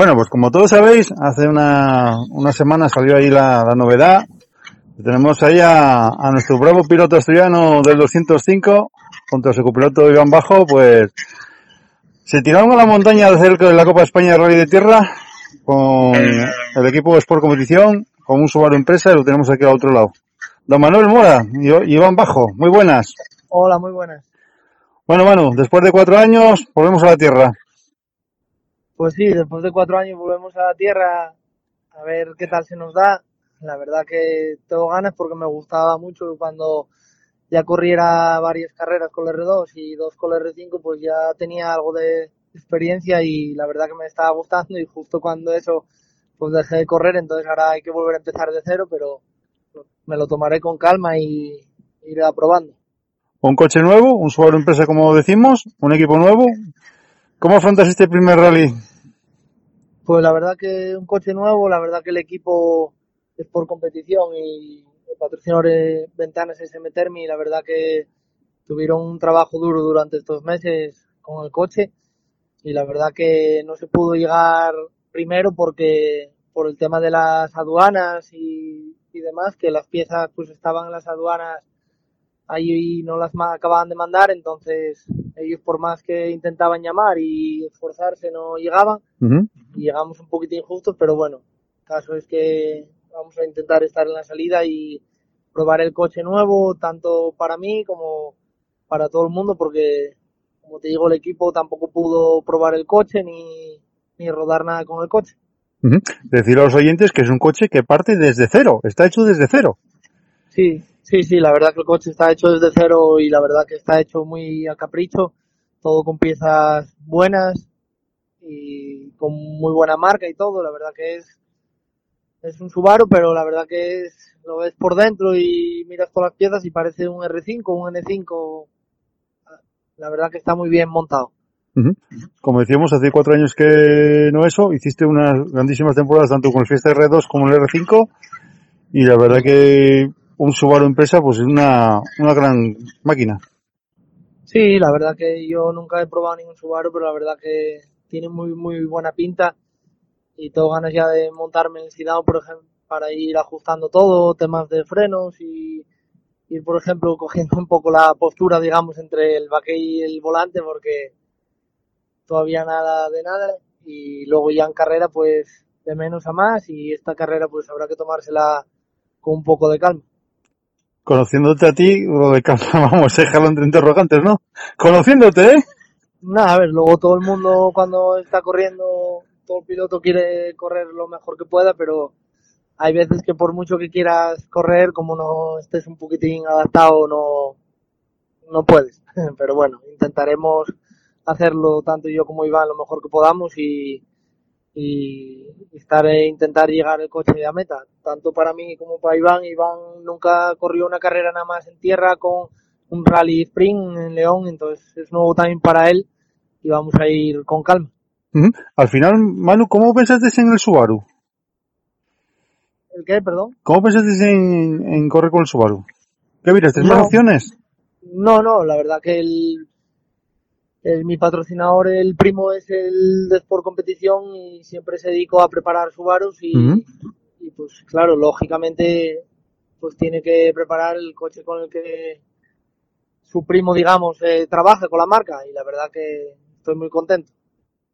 Bueno, pues como todos sabéis, hace una, una semana salió ahí la, la novedad. Tenemos ahí a, a nuestro bravo piloto asturiano del 205 contra su copiloto Iván Bajo, pues se tiraron a la montaña de hacer la Copa España de Rally de Tierra con el equipo Sport Competición, con un Subaru Empresa y lo tenemos aquí al otro lado. Don Manuel Mora y Iván Bajo, muy buenas. Hola, muy buenas. Bueno, Manu, después de cuatro años volvemos a la Tierra. Pues sí, después de cuatro años volvemos a la tierra a ver qué tal se nos da. La verdad que tengo ganas porque me gustaba mucho cuando ya corriera varias carreras con el R2 y dos con el R5, pues ya tenía algo de experiencia y la verdad que me estaba gustando y justo cuando eso pues dejé de correr, entonces ahora hay que volver a empezar de cero, pero me lo tomaré con calma y iré aprobando. Un coche nuevo, un Subaru Empresa como decimos, un equipo nuevo. ¿Cómo afrontas este primer rally? Pues la verdad que un coche nuevo, la verdad que el equipo es por competición y el patrocinador de Ventanas SM Termi, la verdad que tuvieron un trabajo duro durante estos meses con el coche y la verdad que no se pudo llegar primero porque por el tema de las aduanas y, y demás, que las piezas pues estaban en las aduanas ahí no las acababan de mandar, entonces ellos por más que intentaban llamar y esforzarse no llegaban y llegamos un poquitín justos, pero bueno, caso es que vamos a intentar estar en la salida y probar el coche nuevo, tanto para mí como para todo el mundo, porque como te digo, el equipo tampoco pudo probar el coche ni, ni rodar nada con el coche. Decir a los oyentes que es un coche que parte desde cero, está hecho desde cero. Sí, sí, sí, la verdad que el coche está hecho desde cero y la verdad que está hecho muy a capricho, todo con piezas buenas y con muy buena marca y todo, la verdad que es es un Subaru, pero la verdad que es lo ves por dentro y miras todas las piezas y parece un R5, un N5. La verdad que está muy bien montado. Como decíamos, hace cuatro años que no eso, hiciste unas grandísimas temporadas tanto con el Fiesta R2 como el R5 y la verdad que un Subaru empresa pues es una, una gran máquina. Sí, la verdad que yo nunca he probado ningún Subaru, pero la verdad que tiene muy muy buena pinta y tengo ganas ya de montarme en Sidao, por ejemplo, para ir ajustando todo, temas de frenos y ir, por ejemplo, cogiendo un poco la postura, digamos, entre el baque y el volante, porque todavía nada de nada y luego ya en carrera, pues de menos a más y esta carrera pues habrá que tomársela con un poco de calma. Conociéndote a ti, lo de calma, vamos, entre interrogantes, ¿no? Conociéndote, ¿eh? Nada, a ver, luego todo el mundo cuando está corriendo, todo el piloto quiere correr lo mejor que pueda, pero hay veces que por mucho que quieras correr, como no estés un poquitín adaptado, no, no puedes. Pero bueno, intentaremos hacerlo tanto yo como Iván lo mejor que podamos y, y estar e intentar llegar el coche a meta, tanto para mí como para Iván. Iván nunca corrió una carrera nada más en tierra con un rally sprint en León, entonces es nuevo también para él y vamos a ir con calma. Al final, Manu, ¿cómo pensaste en el Subaru? ¿El qué, perdón? ¿Cómo pensaste en, en correr con el Subaru? ¿Qué miras? ¿Tres No. más opciones? No, no, la verdad que el, el- mi patrocinador, el primo, es el de Sport Competición y siempre se dedicó a preparar Subarus y, y pues claro, lógicamente pues tiene que preparar el coche con el que su primo, digamos, eh, trabaja con la marca y la verdad que estoy muy contento.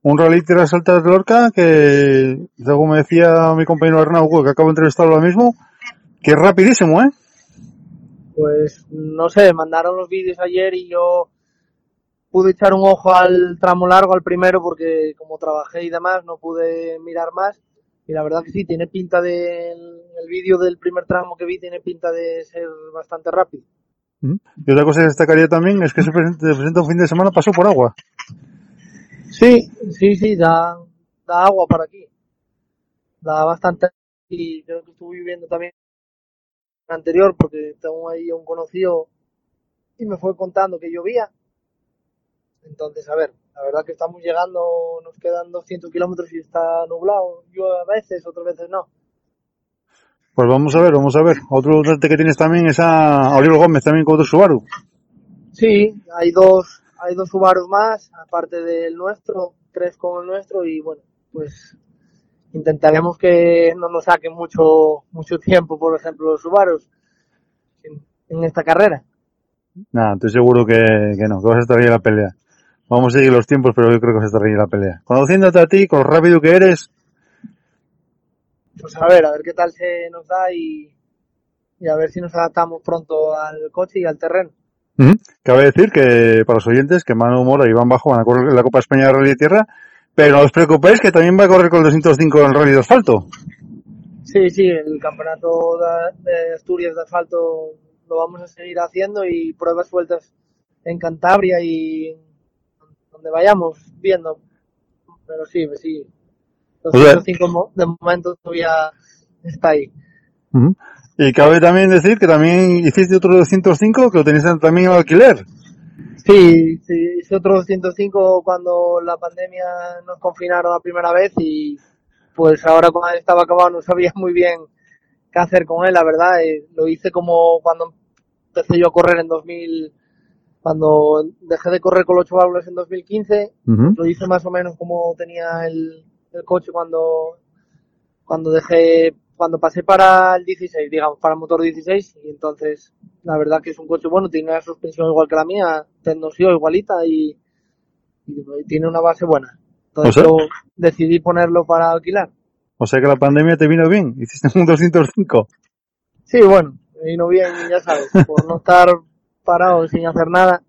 Un rally tierras altas de Lorca que, según me decía mi compañero Arnau, que acabo de entrevistarlo ahora mismo, que es rapidísimo, ¿eh? Pues no sé, mandaron los vídeos ayer y yo pude echar un ojo al tramo largo, al primero, porque como trabajé y demás no pude mirar más. Y la verdad que sí, tiene pinta de, el vídeo del primer tramo que vi tiene pinta de ser bastante rápido. Ujú. Y otra cosa que destacaría también es que se presenta, se presenta un fin de semana pasó por agua. Sí, sí, sí, da, da agua para aquí. Da bastante. Y creo que estuve viviendo también anterior porque tengo ahí un conocido y me fue contando que llovía. Entonces, a ver, la verdad que estamos llegando, nos quedan 200 kilómetros y está nublado. Llueve a veces, otras veces no. Pues vamos a ver, vamos a ver. Otro dato que tienes también es a Oliver Gómez también con otro Subaru. Sí, hay dos, hay dos Subarus más, aparte del nuestro, tres con el nuestro y bueno, pues intentaremos que no nos saquen mucho, mucho tiempo, por ejemplo, los Subarus en, en esta carrera. Nada, estoy seguro que, que no, que vas a estar ahí en la pelea. Vamos a seguir los tiempos, pero yo creo que vas a estar ahí la pelea. Conociéndote a ti, con lo rápido que eres, Pues a ver, a ver qué tal se nos da y, y a ver si nos adaptamos pronto al coche y al terreno. Ujú. Cabe decir que para los oyentes que Manu Mora y Iván Bajo van a correr la Copa España de Rally de Tierra, pero no os preocupéis que también va a correr con el 205 en el Rally de Asfalto. Sí, sí, el campeonato de, de Asturias de asfalto lo vamos a seguir haciendo y pruebas sueltas en Cantabria y donde vayamos viendo. Pero sí, sí. Sea- 105 mo- de momento todavía está ahí. Y cabe también decir que también hiciste otro 205 que lo tenéis también alquiler. Sí, sí, hice otro 105 cuando la pandemia nos confinaron la primera vez y pues ahora cuando estaba acabado no sabía muy bien qué hacer con él, la verdad. eh, lo hice como cuando empecé yo a correr en 2000, cuando dejé de correr con los ocho válvulas en 2015, Ujú. lo hice más o menos como tenía el, el coche cuando, cuando dejé, cuando pasé para el 16, digamos, para el motor 16, y entonces, la verdad que es un coche bueno, tiene una suspensión igual que la mía, Tecnosio igualita y, y tiene una base buena. Entonces O sea- yo decidí ponerlo para alquilar. O sea que la pandemia te vino bien. Hiciste un 205. Sí, bueno, me vino bien, ya sabes, por no estar parado sin hacer nada,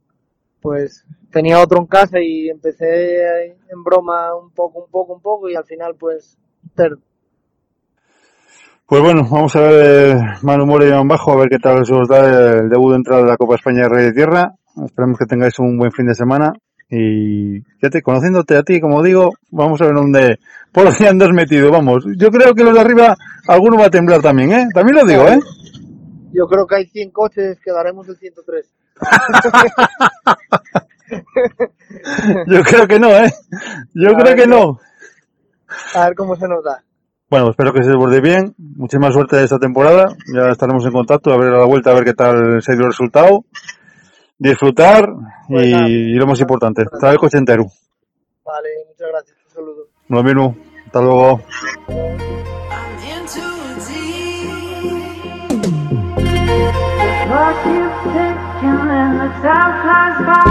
pues tenía otro en casa y empecé en broma un poco, un poco, un poco y al final pues ter- Pues bueno, vamos a ver eh, Manu Mora y Iván Bajo, a ver qué tal se os da el debut de entrada de la Copa España de Rey de Tierra. Esperemos que tengáis un buen fin de semana. Y fíjate, conociéndote a ti, como digo, vamos a ver dónde, por dónde andas metido, vamos. Yo creo que los de arriba, alguno va a temblar también, ¿eh? También lo digo, ¿eh? Yo creo que hay 100 coches, quedaremos el 103. Yo creo que no, ¿eh? Yo A creo que no. A ver cómo se nos da. Bueno, espero que se desborde bien. Muchísima suerte esta temporada. Ya estaremos en contacto a ver a la vuelta, a ver qué tal se dio el resultado. Disfrutar Pues nada. y, lo más importante, traer el coche entero. Vale, muchas gracias. Un saludo. Lo mismo. Hasta luego. Clock keeps ticking and the time flies by.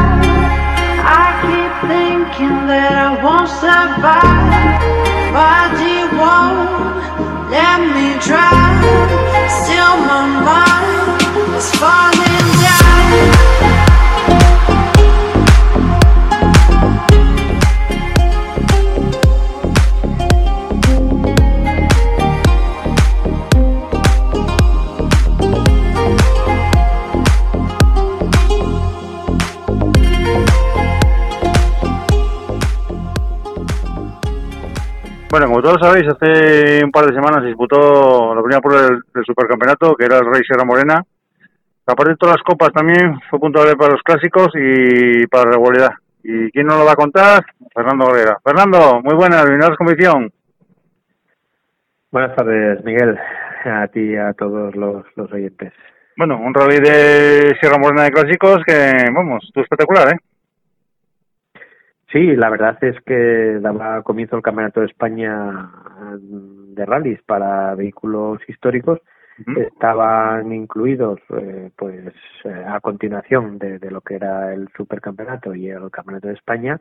I keep thinking that I won't survive. Won't let me drown. Still my mind is falling down. Bueno, como todos sabéis, hace un par de semanas se disputó la primera prueba del, del supercampeonato, que era el Rey Sierra Morena. Aparte de todas las copas también fue puntuable para los clásicos y para la regularidad. ¿Y quién nos lo va a contar? Fernando Herrera. Fernando, muy buenas, bienvenidos competición. Buenas tardes, Miguel, a ti y a todos los, los oyentes. Bueno, un rally de Sierra Morena de clásicos que, vamos, estuvo espectacular, ¿eh? Sí, la verdad es que daba comienzo el Campeonato de España de rallies para vehículos históricos. Estaban incluidos, eh, pues, eh, a continuación de, de lo que era el Supercampeonato y el Campeonato de España.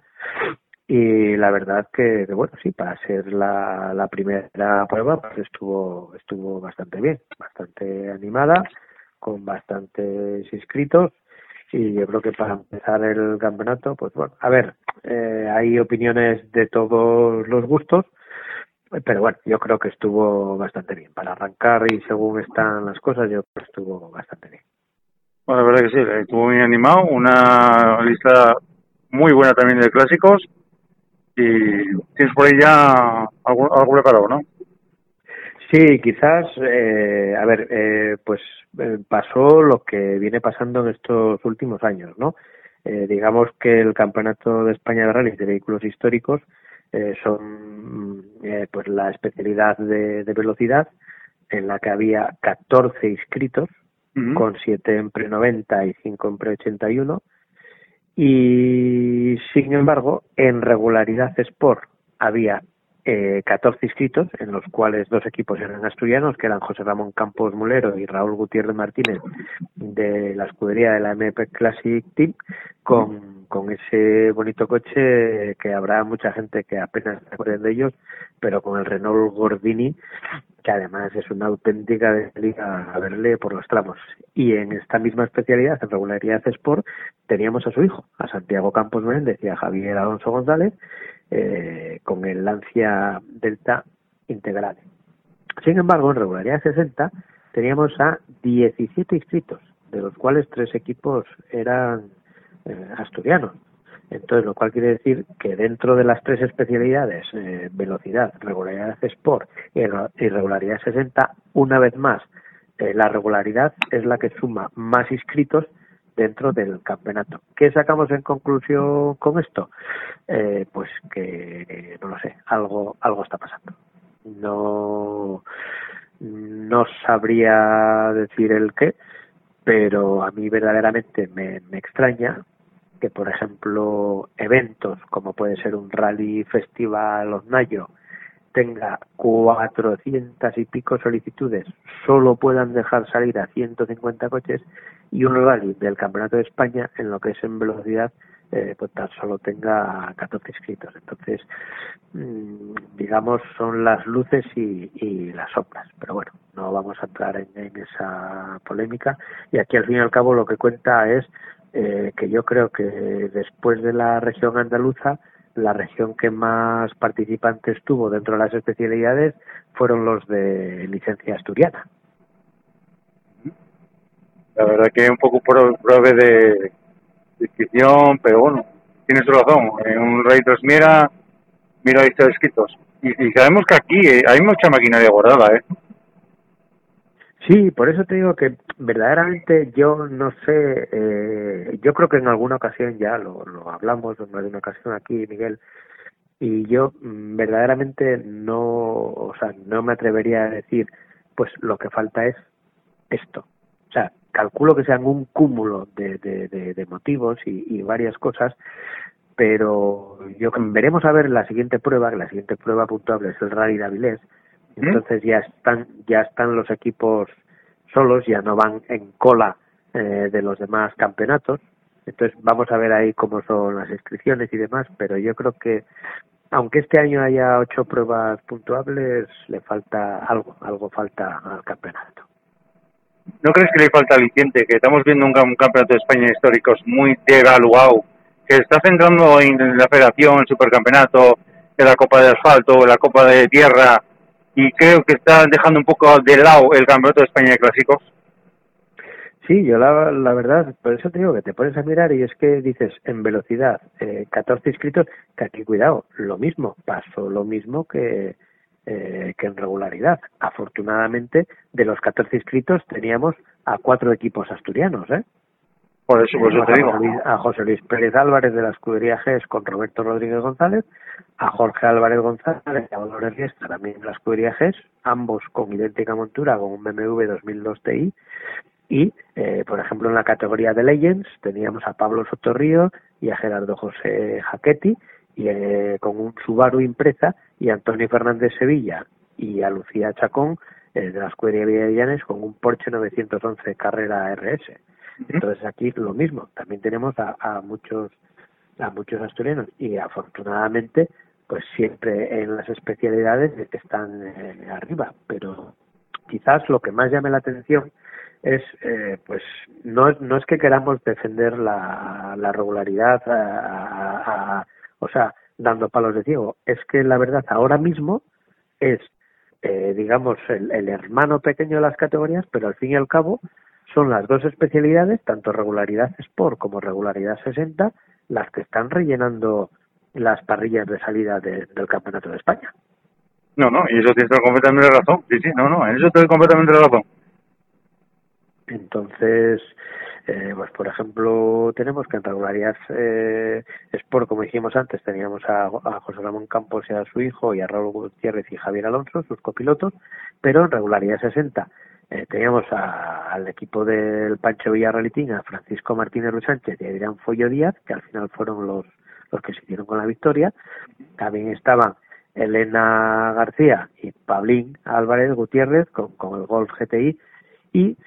Y la verdad que, que, bueno, sí, para ser la, la primera prueba, pues estuvo, estuvo bastante bien, bastante animada, con bastantes inscritos y yo creo que para empezar el campeonato, pues bueno, a ver, eh, hay opiniones de todos los gustos, pero bueno, yo creo que estuvo bastante bien. Para arrancar y según están las cosas, yo creo que estuvo bastante bien. Bueno, la verdad que sí, estuvo muy animado, una lista muy buena también de clásicos y tienes por ahí ya algo, algo preparado, ¿no? Sí, quizás, eh, a ver, eh, pues eh, pasó lo que viene pasando en estos últimos años, ¿no? Eh, digamos que el Campeonato de España de Rallys de Vehículos Históricos eh, son eh, pues la especialidad de, de velocidad en la que había 14 inscritos, con 7 en pre-90 y 5 en pre-81. Y sin embargo, en regularidad Sport había eh, 14 inscritos, en los cuales dos equipos eran asturianos, que eran José Ramón Campos Mulero y Raúl Gutiérrez Martínez, de la escudería de la MP Classic Team, con, con ese bonito coche que habrá mucha gente que apenas se acuerden de ellos, pero con el Renault Gordini, que además es una auténtica delicia a verle por los tramos. Y en esta misma especialidad, en regularidad Sport, teníamos a su hijo, a Santiago Campos Menéndez y a Javier Alonso González, eh, con el Lancia Delta Integral. Sin embargo, en regularidad 60 teníamos a 17 inscritos, de los cuales tres equipos eran eh, asturianos. Entonces, lo cual quiere decir que dentro de las tres especialidades, eh, velocidad, regularidad sport y re- y regularidad 60, una vez más, la regularidad es la que suma más inscritos dentro del campeonato. ¿Qué sacamos en conclusión con esto? Eh, pues que, no lo sé, algo, algo está pasando. No, no sabría decir el qué, pero a mí verdaderamente me, me extraña que, por ejemplo, eventos como puede ser un rally festival Osnayo tenga 400 y pico solicitudes, solo puedan dejar salir a 150 coches y un rally del Campeonato de España en lo que es en velocidad eh, pues tan solo tenga 14 inscritos. Entonces, mm, digamos, son las luces y, las sombras. Pero bueno, no vamos a entrar en, en esa polémica. Y aquí, al fin y al cabo, lo que cuenta es eh, que yo creo que después de la región andaluza, la región que más participantes tuvo dentro de las especialidades fueron los de licencia asturiana. La verdad que un poco prove de distinción, pero bueno, tienes razón. En un rey Trasmiera, mira ahí está escritos. Y, y sabemos que aquí eh, hay mucha maquinaria guardada, ¿eh? Sí, por eso te digo que verdaderamente yo no sé, eh, yo creo que en alguna ocasión ya lo, lo hablamos en una ocasión aquí, Miguel, y yo mm, verdaderamente no, o sea, no me atrevería a decir, pues lo que falta es esto. O sea, calculo que sean un cúmulo de, motivos y, varias cosas, pero yo veremos a ver la siguiente prueba, que la siguiente prueba puntuable es el Rally de entonces ya están ya están los equipos solos, ya no van en cola eh, de los demás campeonatos. Entonces vamos a ver ahí cómo son las inscripciones y demás, pero yo creo que aunque este año haya ocho pruebas puntuables, le falta algo, algo falta al campeonato. ¿No crees que le falta aliciente? Que estamos viendo un, cam- un campeonato de España históricos muy devaluado, que está centrando en la federación, el supercampeonato, en la Copa de Asfalto, en la Copa de Tierra, y creo que está dejando un poco de lado el campeonato de España de clásicos. Sí, yo la, la verdad, por eso te digo que te pones a mirar y es que dices en velocidad, eh, 14 inscritos, que aquí cuidado, lo mismo, pasó lo mismo que, eh, que en regularidad. Afortunadamente, de los 14 inscritos teníamos a cuatro equipos asturianos, ¿eh? Por eso, por eso Teníamos te a digo. José Luis- a José Luis Pérez Álvarez de la escudería GES con Roberto Rodríguez González, a Jorge Álvarez González y a Dolores Riestra también de la escudería GES, ambos con idéntica montura con un BMW 2002 Ti. Y, eh, por ejemplo, en la categoría de Legends teníamos a Pablo Sotorrío y a Gerardo José Jaquetti, y eh, con un Subaru Impreza, y a Antonio Fernández Sevilla y a Lucía Chacón eh, de la escudería Villallanes con un Porsche 911 Carrera RS. Entonces aquí lo mismo, también tenemos a, a muchos a muchos asturianos y afortunadamente pues siempre en las especialidades están eh, arriba, pero quizás lo que más llame la atención es eh, pues no es no es que queramos defender la, la regularidad a- a- a- o sea dando palos de ciego es que la verdad ahora mismo es eh, digamos el, el hermano pequeño de las categorías pero al fin y al cabo son las dos especialidades tanto regularidad sport como regularidad 60 las que están rellenando las parrillas de salida de- del campeonato de España No, no, y eso tienes completamente razón. Sí, sí, no, no, en eso estoy completamente razón. Entonces, eh, pues por ejemplo, tenemos que en regularidad eh, Sport, como dijimos antes, teníamos a, a José Ramón Campos y a su hijo y a Raúl Gutiérrez y Javier Alonso, sus copilotos, pero en regularidad 60 eh, teníamos a- al equipo del Pancho Villarrealitín, a Francisco Martínez Luis Sánchez y a Adrián Follo Díaz, que al final fueron los, los que se hicieron con la victoria. También estaban Elena García y Pablín Álvarez Gutiérrez con, con el Golf GTI y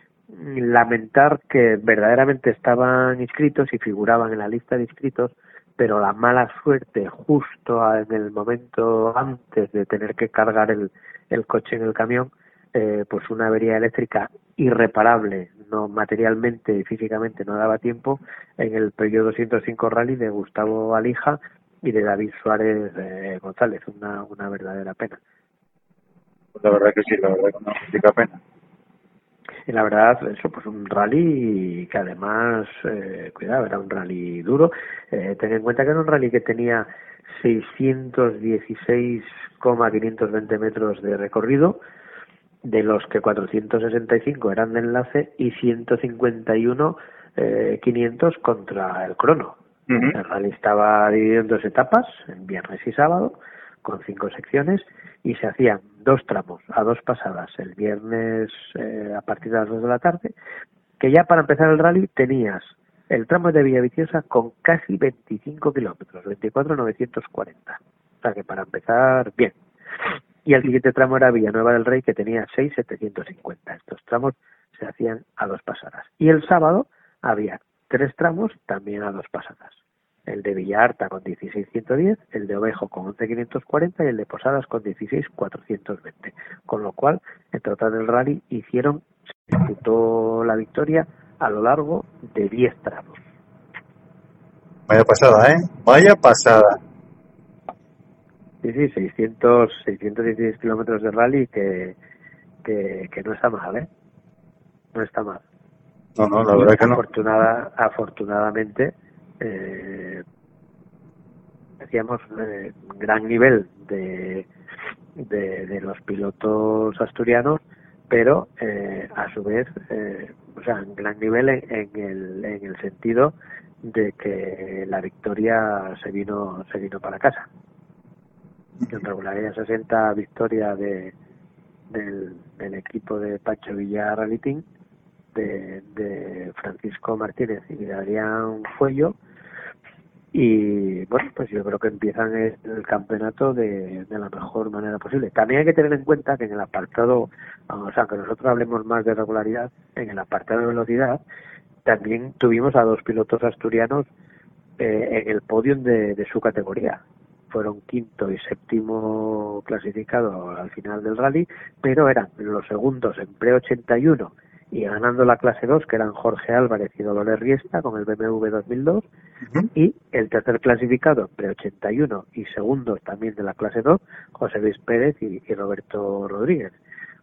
lamentar que verdaderamente estaban inscritos y figuraban en la lista de inscritos, pero la mala suerte justo en el momento antes de tener que cargar el, el coche en el camión, eh, pues una avería eléctrica irreparable, no materialmente y físicamente no daba tiempo, en el periodo 205 Rally de Gustavo Alija y de David Suárez eh, González, una, una verdadera pena. Pues la verdad que sí, la verdad que sí que pena. Y la verdad, eso, pues un rally que además, eh, cuidado, era un rally duro. Eh, ten en cuenta que era un rally que tenía 616,520 metros de recorrido, de los que 465 eran de enlace y 151 eh, 500 contra el crono. El rally estaba dividido en dos etapas, en viernes y sábado, con cinco secciones, y se hacían dos tramos a dos pasadas el viernes eh, a partir de las dos de la tarde, que ya para empezar el rally tenías el tramo de Villaviciosa con casi 25 kilómetros, 24,940. O sea que para empezar, bien. Y el siguiente tramo era Villanueva del Rey, que tenía 6,750. Estos tramos se hacían a dos pasadas. Y el sábado había tres tramos también a dos pasadas. El de Villarta con 16.110, el de Ovejo con 11.540 y el de Posadas con 16.420. Con lo cual, en total del rally hicieron, se disputó la victoria a lo largo de 10 tramos. Vaya pasada, ¿eh? Vaya pasada. Sí, sí, 600, 616 kilómetros de rally que, que, que no está mal, ¿eh? No está mal. No, no, la verdad que no. Afortunada, afortunadamente, eh, decíamos, eh, gran nivel de, de, de los pilotos asturianos, pero eh, a su vez, eh, o sea, en gran nivel en, en el, en el sentido de que la victoria se vino se vino para casa. En regularidad 60 victoria de, del, equipo de Pacho Villar Rally de, de Francisco Martínez y de Adrián Fuello. Y bueno pues yo creo que empiezan el campeonato de, de la mejor manera posible. También hay que tener en cuenta que en el apartado o sea que nosotros hablemos más de regularidad en el apartado de velocidad también tuvimos a dos pilotos asturianos eh, en el podio de, de su categoría fueron quinto y séptimo clasificado al final del rally, pero eran los segundos en pre-81 y ganando la clase 2, que eran Jorge Álvarez y Dolores Riesta con el BMW 2002, y el tercer clasificado en pre-81 y segundos también de la clase 2, José Luis Pérez y, y Roberto Rodríguez.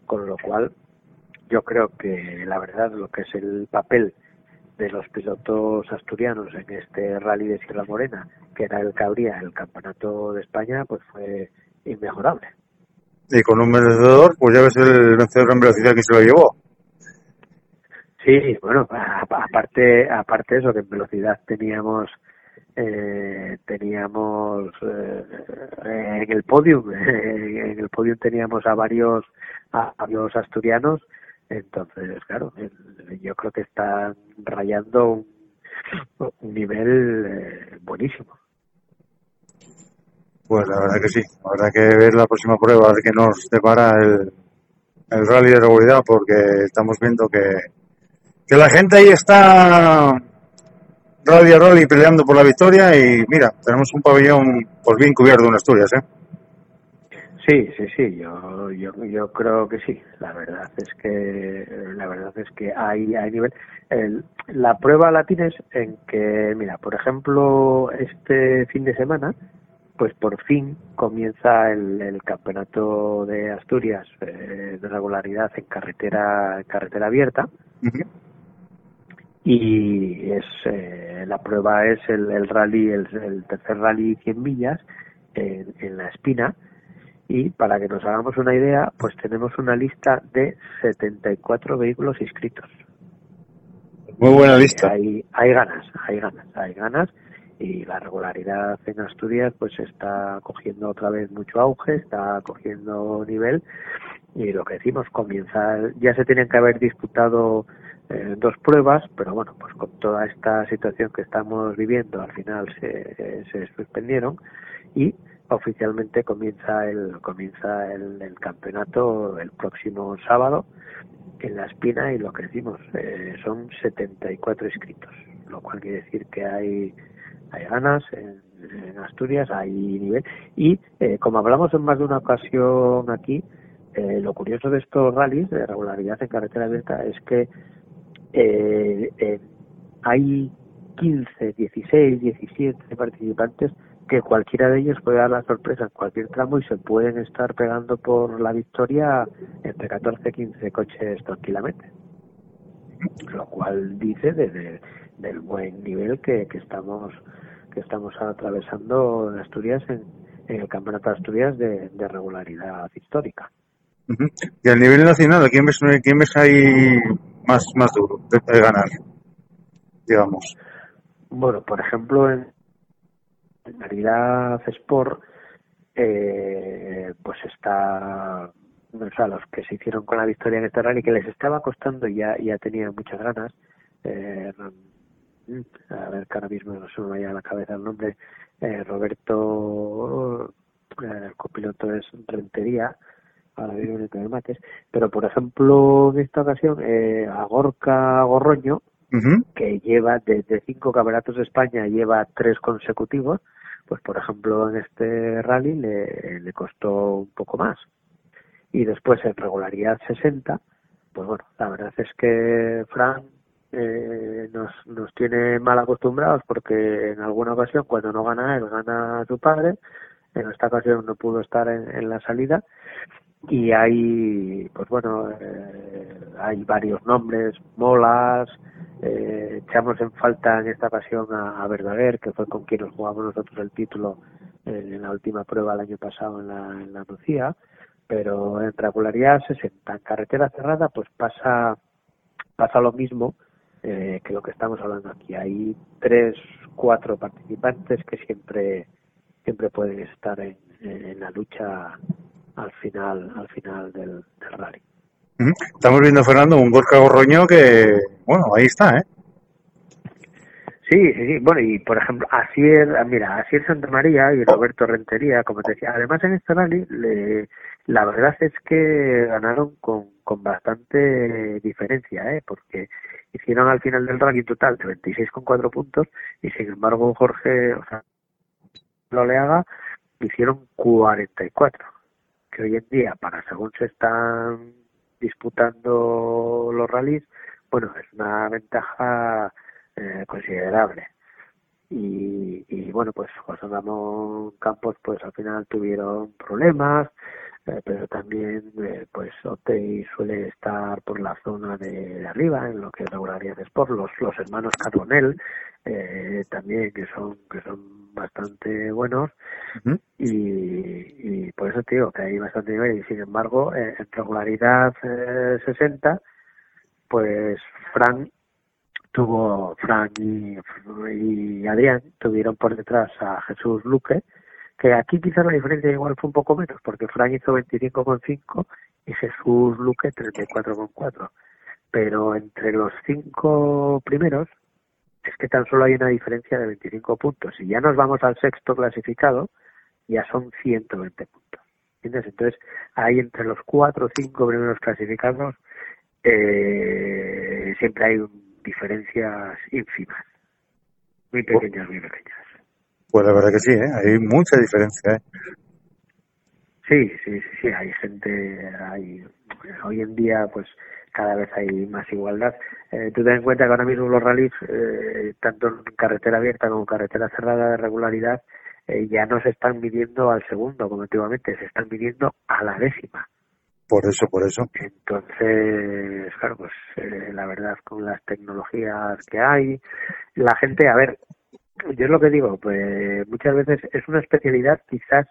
Con lo cual, yo creo que la verdad lo que es el papel de los pilotos asturianos en este rally de Sierra Morena, que era el que abría el campeonato de España, pues fue inmejorable. Y con un vencedor, pues ya ves el vencedor en velocidad que se lo llevó. Sí, bueno, a- aparte, aparte eso, que en velocidad teníamos eh, teníamos eh, en el podium, en el podium teníamos a varios a varios asturianos, entonces claro, yo creo que están rayando un, nivel eh, buenísimo. Pues la verdad que sí. Habrá que ver la próxima prueba de que nos depara el, el rally de seguridad porque estamos viendo que, que la gente ahí está rally a rally peleando por la victoria y mira, tenemos un pabellón pues bien cubierto en Asturias, ¿eh? Sí, sí, sí, yo, yo, yo creo que sí. La verdad es que, la verdad es que hay, hay nivel. El- la prueba la tienes en que, mira, por ejemplo, este fin de semana, pues por fin comienza el, el campeonato de Asturias eh, de regularidad en carretera, carretera abierta y es eh, la prueba es el, el rally, el, el tercer rally 100 millas en, en la Espina y para que nos hagamos una idea, pues tenemos una lista de 74 vehículos inscritos. Muy buena lista. Hay, hay ganas, hay ganas, hay ganas y la regularidad en Asturias pues está cogiendo otra vez mucho auge, está cogiendo nivel y lo que decimos comienza, ya se tenían que haber disputado eh, dos pruebas, pero bueno, pues con toda esta situación que estamos viviendo al final se, se suspendieron y oficialmente comienza el comienza el, el campeonato el próximo sábado en la espina y lo que decimos eh, son 74 inscritos lo cual quiere decir que hay hay ganas en, en Asturias hay nivel. Y eh, como hablamos en más de una ocasión aquí eh, lo curioso de estos rallies de regularidad en carretera abierta es que eh, eh, hay 15, 16, 17 participantes que cualquiera de ellos puede dar la sorpresa en cualquier tramo y se pueden estar pegando por la victoria entre 14 y 15 coches tranquilamente. Lo cual dice de, de- del buen nivel que, que estamos que estamos atravesando en Asturias en, en el Campeonato de Asturias de, de regularidad histórica. Y a nivel nacional, ¿a quién ves, quién ves ahí más, más duro de, de ganar? Digamos. Bueno, por ejemplo, en en Navidad Sport, eh, pues está, o sea, los que se hicieron con la victoria en este rally, que les estaba costando ya, ya tenían muchas ganas. Eh, a ver, que ahora mismo no se me vaya a la cabeza el nombre. Eh, Roberto, eh, el copiloto es Rentería, ahora vive en el Mates, pero por ejemplo, en esta ocasión, eh, a Gorroño, Que lleva desde cinco campeonatos de España lleva tres consecutivos pues por ejemplo en este rally le, costó un poco más. Y después en regularidad 60 pues bueno la verdad es que Fran eh, nos, nos tiene mal acostumbrados porque en alguna ocasión cuando no gana él gana su padre. En esta ocasión no pudo estar en la salida y hay pues bueno eh, hay varios nombres molas eh, echamos en falta en esta ocasión a, a Verdaguer que fue con quien nos jugamos nosotros el título en, en la última prueba el año pasado en la, en la Nucía pero en regularidad 60. En carretera cerrada pues pasa, pasa lo mismo eh, que lo que estamos hablando aquí. Hay tres, cuatro participantes que siempre, siempre pueden estar en, en la lucha al final, al final del, del rally. Estamos viendo, Fernando, un Gorka Gorroño que, bueno, ahí está, ¿eh? Sí, sí, sí. Bueno, y por ejemplo, Asier, ah, mira, Asier Santa María y Roberto Rentería, como te decía, además en este rally, le- la verdad es que ganaron con, con bastante diferencia, ¿eh? Porque hicieron al final del rally un total de 26,4 puntos y sin embargo Jorge, o sea, Loleaga hicieron 44, que hoy en día, para según se están disputando los rallies, bueno, es una ventaja eh, considerable. Y, y bueno, pues José Ramón Campos, pues al final tuvieron problemas, eh, pero también, eh, pues Otey suele estar por la zona de, arriba, en lo que es de Sport, los, los hermanos Carbonell, eh, también que son, que son bastante buenos, y, y por eso te digo que hay bastante nivel, y sin embargo, eh, en regularidad eh, 60, pues Frank tuvo Fran y, y Adrián tuvieron por detrás a Jesús Luque que aquí quizás la diferencia igual fue un poco menos porque Fran hizo 25,5 y Jesús Luque 34,4 pero entre los cinco primeros es que tan solo hay una diferencia de 25 puntos y ya nos vamos al sexto clasificado ya son 120 puntos ¿entiendes? entonces ahí entre los cuatro o cinco primeros clasificados eh, siempre hay un- diferencias ínfimas, muy pequeñas, muy pequeñas. Pues la verdad que sí, ¿eh? Hay mucha diferencia, ¿eh? Sí, sí, sí, sí, hay gente, hay, hoy en día pues cada vez hay más igualdad. Eh, tú ten en cuenta que ahora mismo los rallies, eh, tanto en carretera abierta como en carretera cerrada de regularidad, eh, ya no se están midiendo al segundo como antiguamente, se están midiendo a la décima. Por eso, por eso. Entonces, claro, pues eh, la verdad con las tecnologías que hay, la gente, a ver, yo es lo que digo, pues muchas veces es una especialidad quizás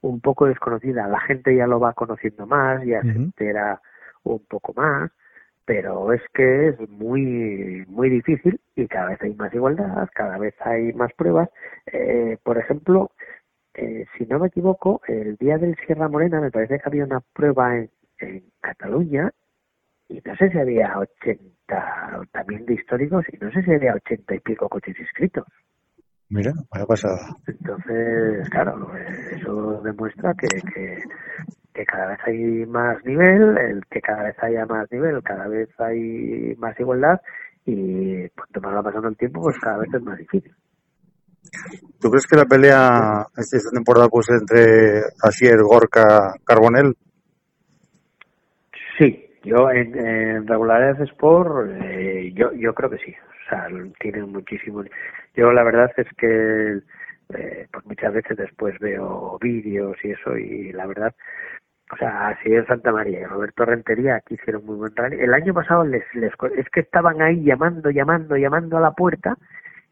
un poco desconocida, la gente ya lo va conociendo más, ya se entera un poco más, pero es que es muy muy difícil y cada vez hay más igualdad, cada vez hay más pruebas. Eh, por ejemplo, eh, si no me equivoco, el día del Sierra Morena me parece que había una prueba en, en Cataluña y no sé si había 80 también de históricos y no sé si había 80 y pico coches inscritos. Mira, vaya pasada. Entonces, claro, eso demuestra que, que, que cada vez hay más nivel, el que cada vez haya más nivel, cada vez hay más igualdad y cuanto más va pasando el tiempo, pues cada vez es más difícil. ¿Tú crees que la pelea esta temporada pues entre Asier, Gorka, Carbonell? Sí, yo en, en regularidad Sport, eh, yo, yo creo que sí. O sea, tienen muchísimo. Yo la verdad es que eh, pues muchas veces después veo vídeos y eso y la verdad, o sea, así en Santa María y Roberto Rentería aquí hicieron muy buen rally. El año pasado les, les es que estaban ahí llamando, llamando, llamando a la puerta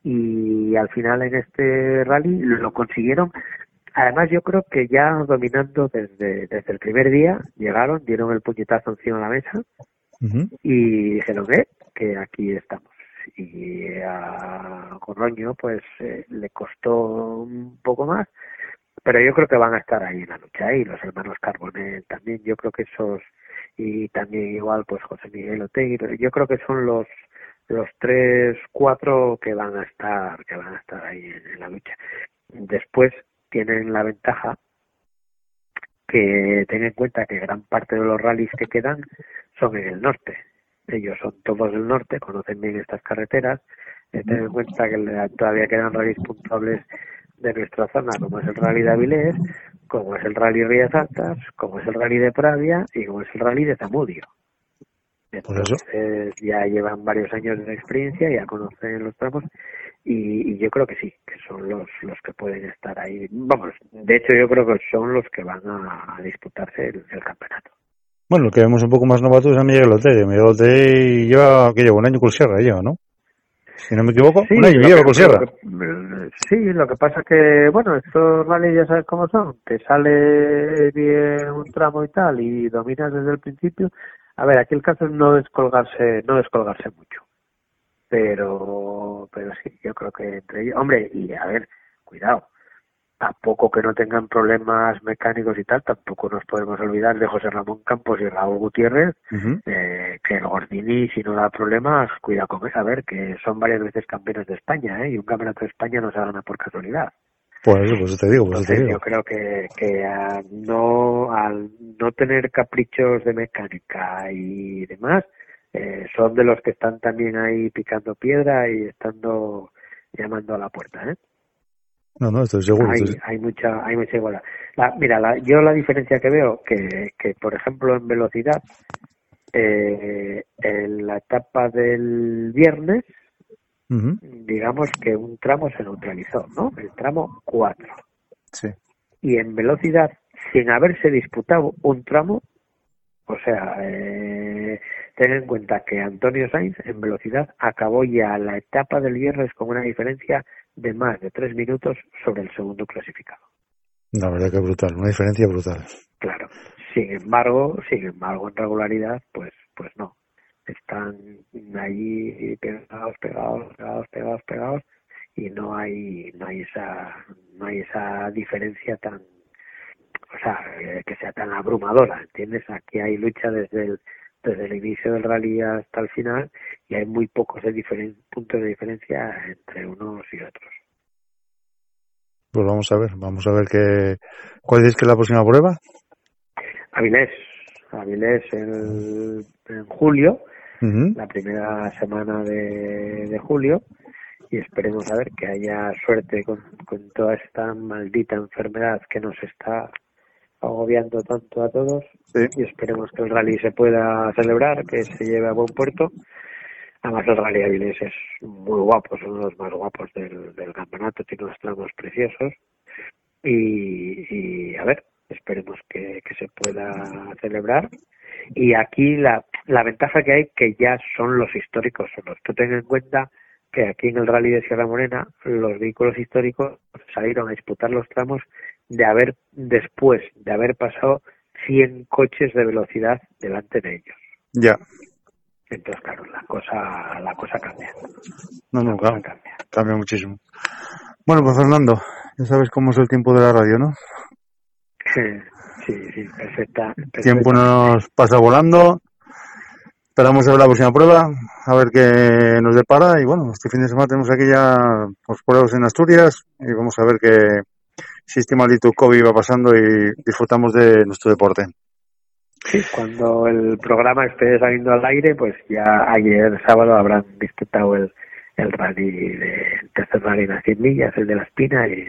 y al final en este rally lo consiguieron. Además yo creo que ya dominando desde, desde el primer día llegaron, dieron el puñetazo encima de la mesa y dijeron eh, que aquí estamos y a Corroño pues eh, le costó un poco más pero yo creo que van a estar ahí en la lucha y los hermanos Carbonell también yo creo que esos y también igual pues José Miguel Otegui yo creo que son los los tres cuatro que van a estar que van a estar ahí en, la lucha después tienen la ventaja que ten en cuenta que gran parte de los rallies que quedan son en el norte. Ellos son todos del norte, conocen bien estas carreteras. Ten en cuenta que todavía quedan rallies puntuables de nuestra zona, como es el rally de Avilés, como es el rally Rías Altas, como es el rally de Pravia y como es el rally de Zamudio. Entonces ya llevan varios años de experiencia, ya conocen los tramos y, y yo creo que sí, que son los, los que pueden estar ahí. Vamos, de hecho yo creo que son los que van a, disputarse el, el campeonato. Bueno, lo que vemos un poco más novato es a Miguel Otey. Miguel Otey lleva, que lleva un año con Sierra, lleva, ¿no? Si no me equivoco. Sí, un año lo lleva que- con Sierra. que- sí, lo que pasa que, bueno, estos rallies ya sabes cómo son, te sale bien un tramo y tal y dominas desde el principio. A ver, aquí el caso es no descolgarse, no descolgarse mucho. Pero, pero sí, yo creo que entre ellos, hombre, y a ver, cuidado, tampoco que no tengan problemas mecánicos y tal, tampoco nos podemos olvidar de José Ramón Campos y Raúl Gutiérrez, eh, que el Gordini, si no da problemas, cuida con él. A ver, que son varias veces campeones de España, ¿eh? Y un campeonato de España no se gana por casualidad. Por eso, pues te digo, por eso te digo. yo creo que, que al no, al no tener caprichos de mecánica y demás, eh, son de los que están también ahí picando piedra y estando llamando a la puerta, ¿eh? No, no, estoy seguro. hay, estoy- hay mucha hay mucha igualdad La- mira la, yo la diferencia que veo que, que por ejemplo en velocidad eh, en la etapa del viernes digamos que un tramo se neutralizó no el tramo 4 Sí. y en velocidad sin haberse disputado un tramo o sea eh, ten en cuenta que Antonio Sainz en velocidad acabó ya la etapa del viernes con una diferencia de más de tres minutos sobre el segundo clasificado La verdad que brutal, una diferencia brutal. Claro. Sin embargo, sin embargo, en regularidad, pues, pues no. Están allí pegados, pegados, pegados, pegados, pegados, y no hay, no hay esa, no hay esa diferencia tan, o sea, eh, que sea tan abrumadora, ¿entiendes? Aquí hay lucha desde el, desde el inicio del rally hasta el final, y hay muy pocos de diferen- puntos de diferencia entre unos y otros. Pues vamos a ver, vamos a ver qué, cuál es que es la próxima prueba. Avilés, Avilés el- en julio, la primera semana de, de julio y esperemos a ver que haya suerte con, con toda esta maldita enfermedad que nos está agobiando tanto a todos y esperemos que el rally se pueda celebrar, que se lleve a buen puerto. Además el rally Avilés es muy guapo, es uno de los más guapos del, del campeonato, tiene unos tramos preciosos y, y a ver, esperemos que, que se pueda celebrar y aquí la, la ventaja que hay que ya son los históricos solos. Tú ten en cuenta que aquí en el Rally de Sierra Morena los vehículos históricos salieron a disputar los tramos de haber después de haber pasado 100 coches de velocidad delante de ellos. Ya. Entonces, claro, la cosa la cosa cambia. No, no, claro, cambia. cambia muchísimo. Bueno, pues Fernando, ya sabes cómo es el tiempo de la radio, ¿no? Sí, sí, sí, perfecta. El tiempo perfecta. nos pasa volando. Esperamos a ver la próxima prueba, a ver qué nos depara. Y bueno, este fin de semana tenemos aquí ya los pruebas en Asturias y vamos a ver qué si este maldito COVID va pasando y disfrutamos de nuestro deporte. Sí, cuando el programa esté saliendo al aire, pues ya ayer sábado habrán disputado el, el rally de el tercer rally de las 100 millas, el de la espina, y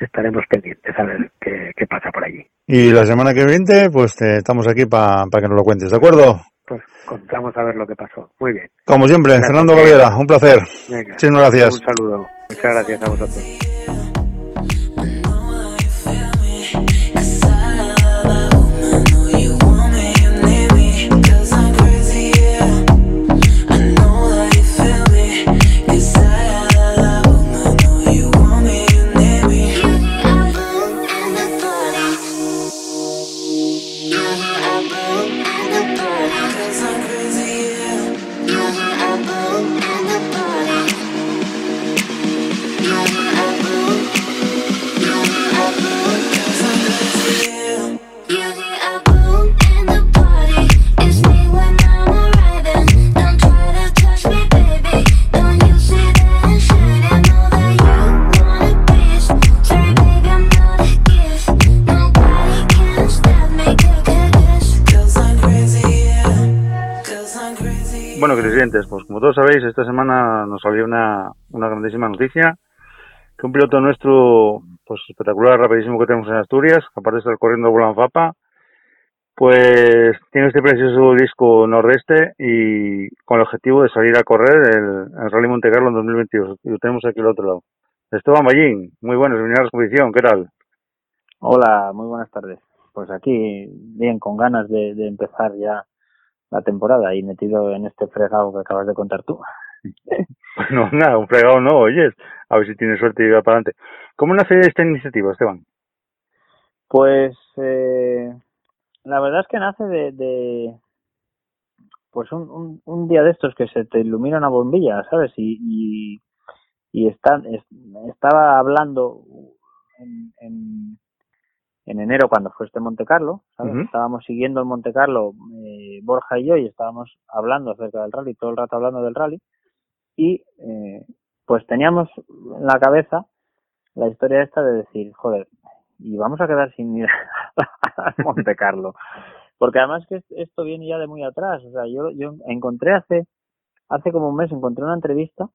estaremos pendientes a ver qué, qué pasa por allí. Y la semana que viene, pues te- estamos aquí para que nos lo cuentes, ¿de acuerdo? Pues contamos a ver lo que pasó. Muy bien. Como siempre, Gracias. Fernando Gabriela, un placer. Venga. Muchísimas gracias. Un saludo. Muchas gracias a vosotros. Bueno, creyentes, pues como todos sabéis, esta semana nos salió una, una grandísima noticia, que un piloto nuestro, pues espectacular, rapidísimo que tenemos en Asturias, aparte de estar corriendo Bolan Fapa, pues tiene este precioso disco nordeste y con el objetivo de salir a correr el, el Rally Monte Carlo en 2022. Y lo tenemos aquí al otro lado. Esteban Ballín, muy buenas, bienvenido a la competición, ¿qué tal? Hola, muy buenas tardes. Pues aquí, bien, con ganas de empezar ya la temporada y metido en este fregado que acabas de contar tú. No, nada, un fregado no, oyes. A ver si tienes suerte y va para adelante. ¿Cómo nace esta iniciativa, Esteban? Pues eh, la verdad es que nace de, de pues un, un, un día de estos que se te ilumina una bombilla, ¿sabes? Y, y, y está, es- estaba hablando en, en, en enero cuando fue este Monte Carlo, ¿sabes? Estábamos siguiendo el Monte Carlo, eh, Borja y yo, y estábamos hablando acerca del rally, todo el rato hablando del rally, y eh, pues teníamos en la cabeza la historia esta de decir, joder, y vamos a quedar sin ir al Monte Carlo. Porque además que es- esto viene ya de muy atrás. O sea, yo, yo encontré hace, hace como un mes, encontré una entrevista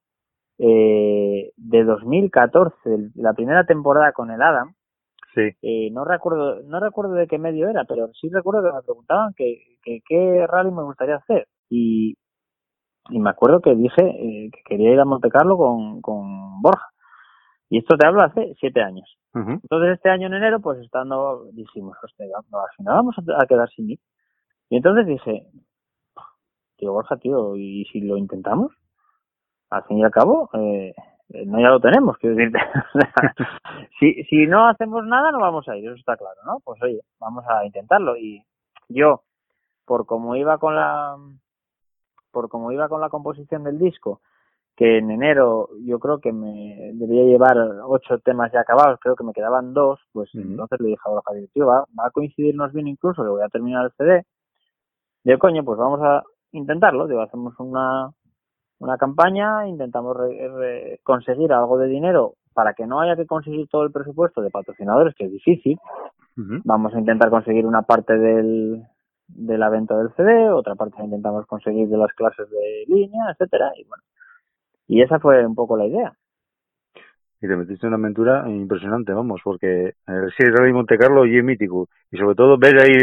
eh, de 2014, el- la primera temporada con el Adam. Sí. Eh, no recuerdo, no recuerdo de qué medio era, pero sí recuerdo que me preguntaban que, que qué rally me gustaría hacer. Y, y me acuerdo que dije eh, que quería ir a Monte Carlo con, con Borja. Y esto te hablo hace siete años. Entonces este año en enero, pues estando, dijimos, hostia, no, al final vamos a, quedar sin ir. Y entonces dije, tío Borja, tío, ¿y si lo intentamos? Al fin y al cabo, eh, no ya lo tenemos, quiero decirte. Si, si no hacemos nada, no vamos a ir, eso está claro, ¿no? Pues oye, vamos a intentarlo. Y yo, por como iba con la, por como iba con la composición del disco, que en enero yo creo que me debía llevar ocho temas ya acabados, creo que me quedaban dos, pues entonces le dije a Borja, tío, va, va a coincidirnos bien incluso, que voy a terminar el CD. Digo, coño, pues vamos a intentarlo, digo, hacemos una, una campaña, intentamos re- re- conseguir algo de dinero para que no haya que conseguir todo el presupuesto de patrocinadores, que es difícil. Vamos a intentar conseguir una parte del, de la venta del CD, otra parte intentamos conseguir de las clases de línea, etcétera, y bueno. Y esa fue un poco la idea. Y te metiste en una aventura impresionante, vamos, porque el Series Rally Monte Carlo y es mítico. Y sobre todo ver ahí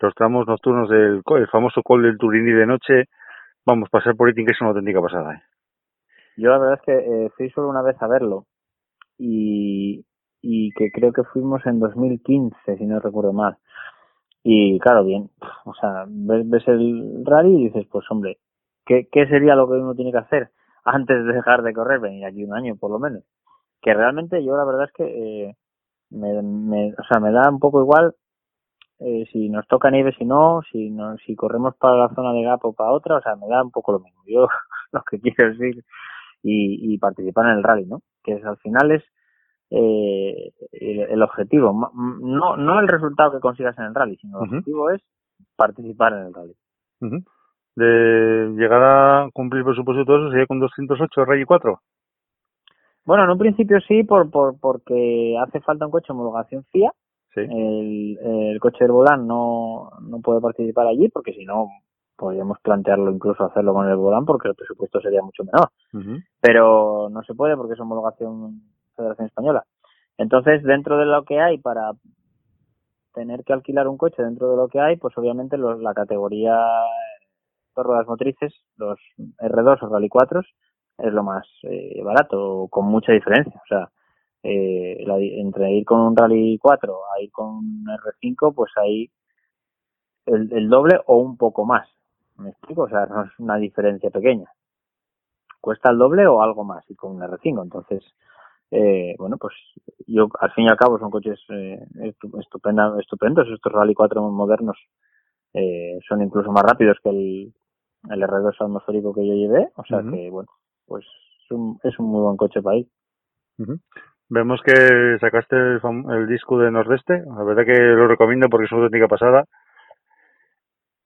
los tramos nocturnos del el famoso col del Turini de noche, vamos, pasar por que ser una auténtica pasada. ¿eh? Yo la verdad es que eh, fui solo una vez a verlo y, y que creo que fuimos en 2015, si no recuerdo mal. Y claro, bien, o sea, ves, ves el rally y dices, pues hombre, ¿qué, ¿qué sería lo que uno tiene que hacer antes de dejar de correr? Venir aquí un año por lo menos. Que realmente yo la verdad es que eh, me, me, o sea, me da un poco igual eh, si nos toca nieve, si no, si no, si corremos para la zona de Gap o para otra, o sea, me da un poco lo mismo. Yo lo que quiero es ir y, y participar en el rally, ¿no? Que es, al final es eh, el, el objetivo, no no el resultado que consigas en el rally, sino el objetivo es participar en el rally. De llegar a cumplir presupuesto y todo eso sería con 208 Rally 4. Bueno, en un principio sí, por, por porque hace falta un coche de homologación FIA. Sí. El, el coche del volán no, no puede participar allí porque si no podríamos plantearlo incluso hacerlo con el volán porque el presupuesto sería mucho menor. Pero no se puede porque es homologación Federación Española. Entonces, dentro de lo que hay para tener que alquilar un coche, dentro de lo que hay, pues obviamente los, la categoría de ruedas motrices, los R2 o Rally 4 es lo más eh, barato, con mucha diferencia. O sea, eh, la entre ir con un Rally 4 a ir con un R5, pues hay el, el doble o un poco más. ¿Me explico? O sea, no es una diferencia pequeña cuesta el doble o algo más y con un R5. Entonces, eh, bueno, pues yo al fin y al cabo son coches eh, estu- estupenda, estupendos. Estos Rally 4 modernos eh, son incluso más rápidos que el, el R2 atmosférico que yo llevé. O sea que, bueno, pues es un, es un muy buen coche para ir. Vemos que sacaste el, el disco de Nordeste, la verdad que lo recomiendo porque es una auténtica pasada.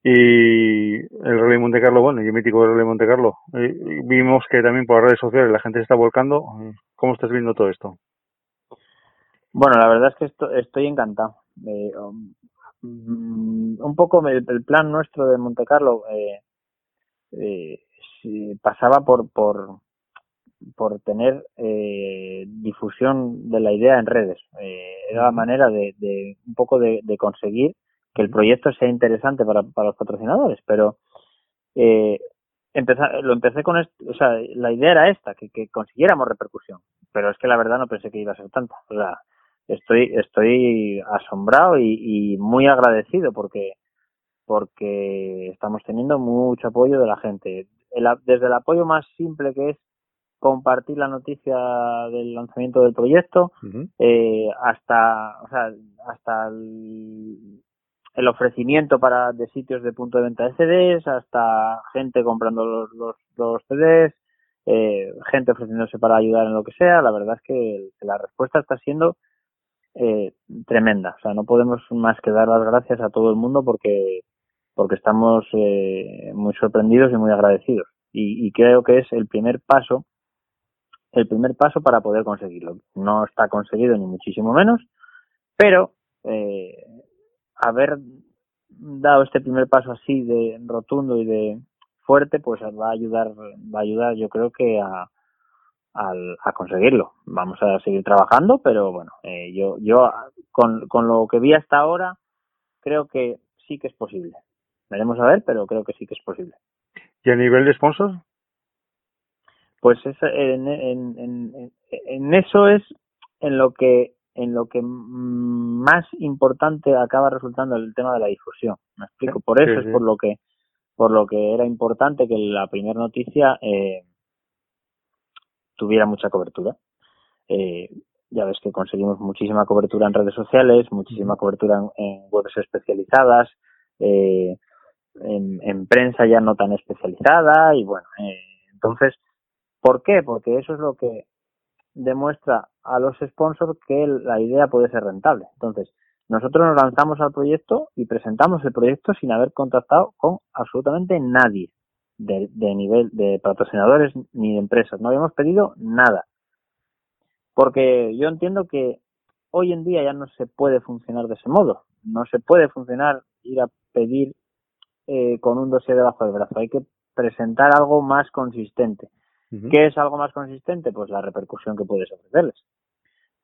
Y el Rally Monte Carlo, bueno, y el mítico Rally Monte Carlo. Eh, y vimos que también por las redes sociales la gente se está volcando. ¿Cómo estás viendo todo esto? Bueno, la verdad es que esto- estoy encantado. Eh, um, mm, un poco el, el plan nuestro de Monte Carlo eh, eh, pasaba por, por, por tener eh, difusión de la idea en redes. Eh, era la manera de, de un poco de, de conseguir que el proyecto sea interesante para, para los patrocinadores, pero eh, empeza- lo empecé con esto, o sea, la idea era esta, que, que consiguiéramos repercusión, pero es que la verdad no pensé que iba a ser tanta. O sea, estoy, estoy asombrado y, y muy agradecido porque porque estamos teniendo mucho apoyo de la gente. El desde el apoyo más simple que es compartir la noticia del lanzamiento del proyecto eh, hasta o sea hasta el, el ofrecimiento para de sitios de punto de venta de CDs hasta gente comprando los, los, los CDs eh, gente ofreciéndose para ayudar en lo que sea. La verdad es que la respuesta está siendo eh, tremenda. O sea no podemos más que dar las gracias a todo el mundo porque porque estamos eh, muy sorprendidos y muy agradecidos. Y, y creo que es el primer paso el primer paso para poder conseguirlo. No está conseguido ni muchísimo menos, pero eh, haber dado este primer paso así de rotundo y de fuerte, pues va a ayudar, va a ayudar, yo creo que a, a conseguirlo. Vamos a seguir trabajando, pero bueno, eh, yo, yo con, con lo que vi hasta ahora, creo que sí que es posible. Veremos a ver, pero creo que sí que es posible. ¿Y a nivel de sponsor? Pues es, en, en, en, en eso es en lo que en lo que más importante acaba resultando el tema de la difusión. Me explico por eso Sí, es por lo que por lo que era importante que la primera noticia eh, tuviera mucha cobertura. Eh, ya ves que conseguimos muchísima cobertura en redes sociales muchísima cobertura en, en webs especializadas eh, en, en prensa ya no tan especializada y bueno eh, entonces ¿Por qué? Porque eso es lo que demuestra a los sponsors que la idea puede ser rentable. Entonces, nosotros nos lanzamos al proyecto y presentamos el proyecto sin haber contactado con absolutamente nadie de, de nivel de patrocinadores ni de empresas. No habíamos pedido nada. Porque yo entiendo que hoy en día ya no se puede funcionar de ese modo. No se puede funcionar ir a pedir eh, con un dossier debajo del brazo. Hay que presentar algo más consistente. ¿Qué es algo más consistente? Pues la repercusión que puedes ofrecerles.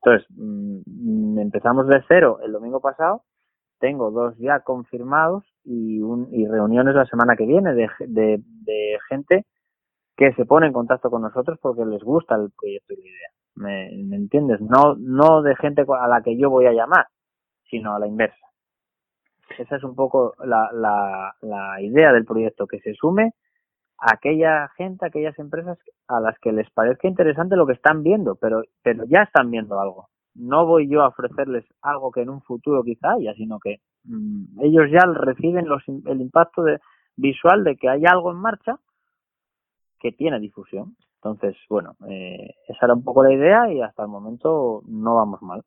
Entonces, mm, empezamos de cero el domingo pasado, tengo dos ya confirmados y, un, y reuniones la semana que viene de, de, de gente que se pone en contacto con nosotros porque les gusta el proyecto y la idea. ¿Me, me entiendes? No, no de gente a la que yo voy a llamar, sino a la inversa. Esa es un poco la, la, la idea del proyecto, que se sume aquella gente, aquellas empresas a las que les parezca interesante lo que están viendo, pero, pero ya están viendo algo. No voy yo a ofrecerles algo que en un futuro quizá haya, sino que mmm, ellos ya reciben los, el impacto de, visual de que hay algo en marcha que tiene difusión. Entonces, bueno, eh, esa era un poco la idea y hasta el momento no vamos mal.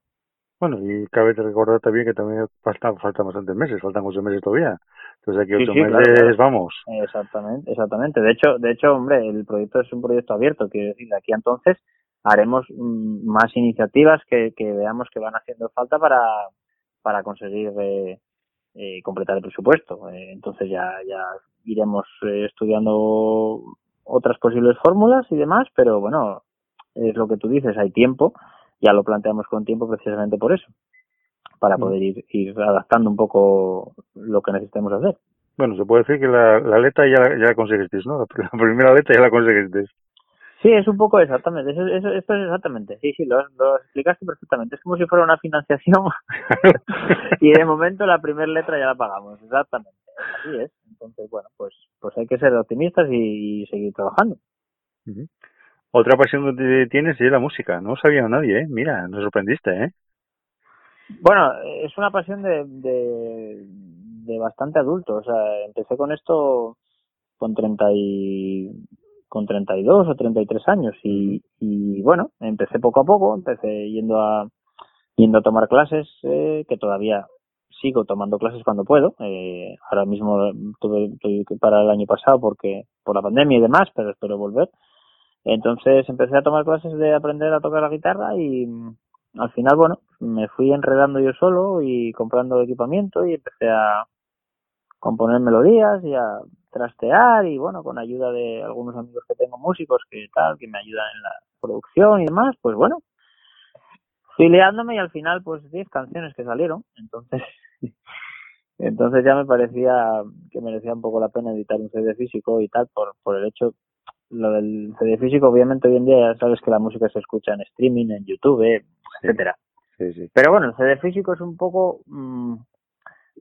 Bueno, y cabe recordar también que también faltan, faltan bastantes meses, faltan ocho meses todavía. Entonces aquí ocho Sí, sí, meses claro, vamos. Exactamente, exactamente. De hecho, de hecho, hombre, el proyecto es un proyecto abierto, quiero decir, de aquí a entonces haremos mm, más iniciativas que, que veamos que van haciendo falta para, para conseguir eh, eh, completar el presupuesto. Eh, entonces ya, ya iremos eh, estudiando otras posibles fórmulas y demás, pero bueno, es lo que tú dices, hay tiempo, ya lo planteamos con tiempo precisamente por eso, para Mm. poder ir, ir adaptando un poco lo que necesitemos hacer. Bueno, se puede decir que la, la letra ya, ya la conseguisteis, ¿no? La, primera letra ya la conseguisteis. Sí, es un poco exactamente, eso, eso, esto es exactamente, sí, sí, lo, lo explicaste perfectamente, es como si fuera una financiación y de momento la primera letra ya la pagamos, exactamente, así es, entonces bueno, pues pues hay que ser optimistas y, y seguir trabajando. Ujú. Otra pasión que tienes es la música, no sabía nadie, ¿eh? Mira, nos sorprendiste, ¿eh? Bueno, es una pasión de, de, de bastante adulto, o sea, empecé con esto con 30 y con 32 o 33 años y, y bueno, empecé poco a poco, empecé yendo a yendo a tomar clases eh, que todavía sigo tomando clases cuando puedo. Eh, ahora mismo tuve, tuve que parar el año pasado porque por la pandemia y demás, pero espero volver. Entonces empecé a tomar clases de aprender a tocar la guitarra y mm, al final, bueno, me fui enredando yo solo y comprando equipamiento y empecé a componer melodías y a trastear y bueno, con ayuda de algunos amigos que tengo músicos que tal, que me ayudan en la producción y demás, pues bueno, fui liándome y al final pues 10 canciones que salieron, entonces entonces ya me parecía que merecía un poco la pena editar un CD físico y tal por, por el hecho lo del CD físico obviamente hoy en día ya sabes que la música se escucha en streaming, en YouTube, etcétera. Sí, sí. Pero bueno, el CD físico es un poco mmm,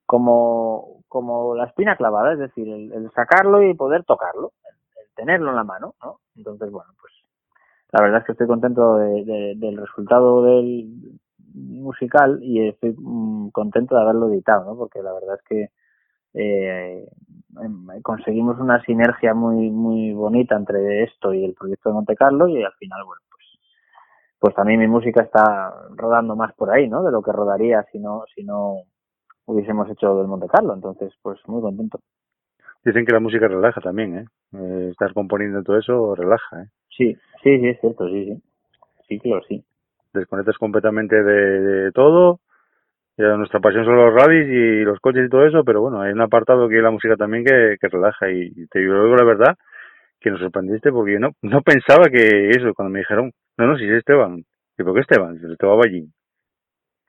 como, como la espina clavada, es decir, el, el sacarlo y poder tocarlo, el, el, tenerlo en la mano, ¿no? Entonces, bueno, pues la verdad es que estoy contento de- de- del resultado del musical y estoy mm, contento de haberlo editado, ¿no? Porque la verdad es que eh, conseguimos una sinergia muy muy bonita entre esto y el proyecto de Monte Carlo y al final, bueno, pues pues también mi música está rodando más por ahí, ¿no? De lo que rodaría si no si no hubiésemos hecho del Monte Carlo. Entonces, pues muy contento. Dicen que la música relaja también, ¿eh? Eh, estar componiendo todo eso relaja, ¿eh? Sí, sí, sí, es cierto, sí, sí. Sí, claro, sí. Desconectas completamente de, de todo. Ya nuestra pasión son los rallies y los coches y todo eso, pero bueno, hay un apartado que la música también que, que relaja y te digo la verdad que nos sorprendiste porque no, no pensaba que eso, cuando me dijeron, no, no, si es Esteban. ¿Y por qué Esteban? Dice, Esteban Ballín.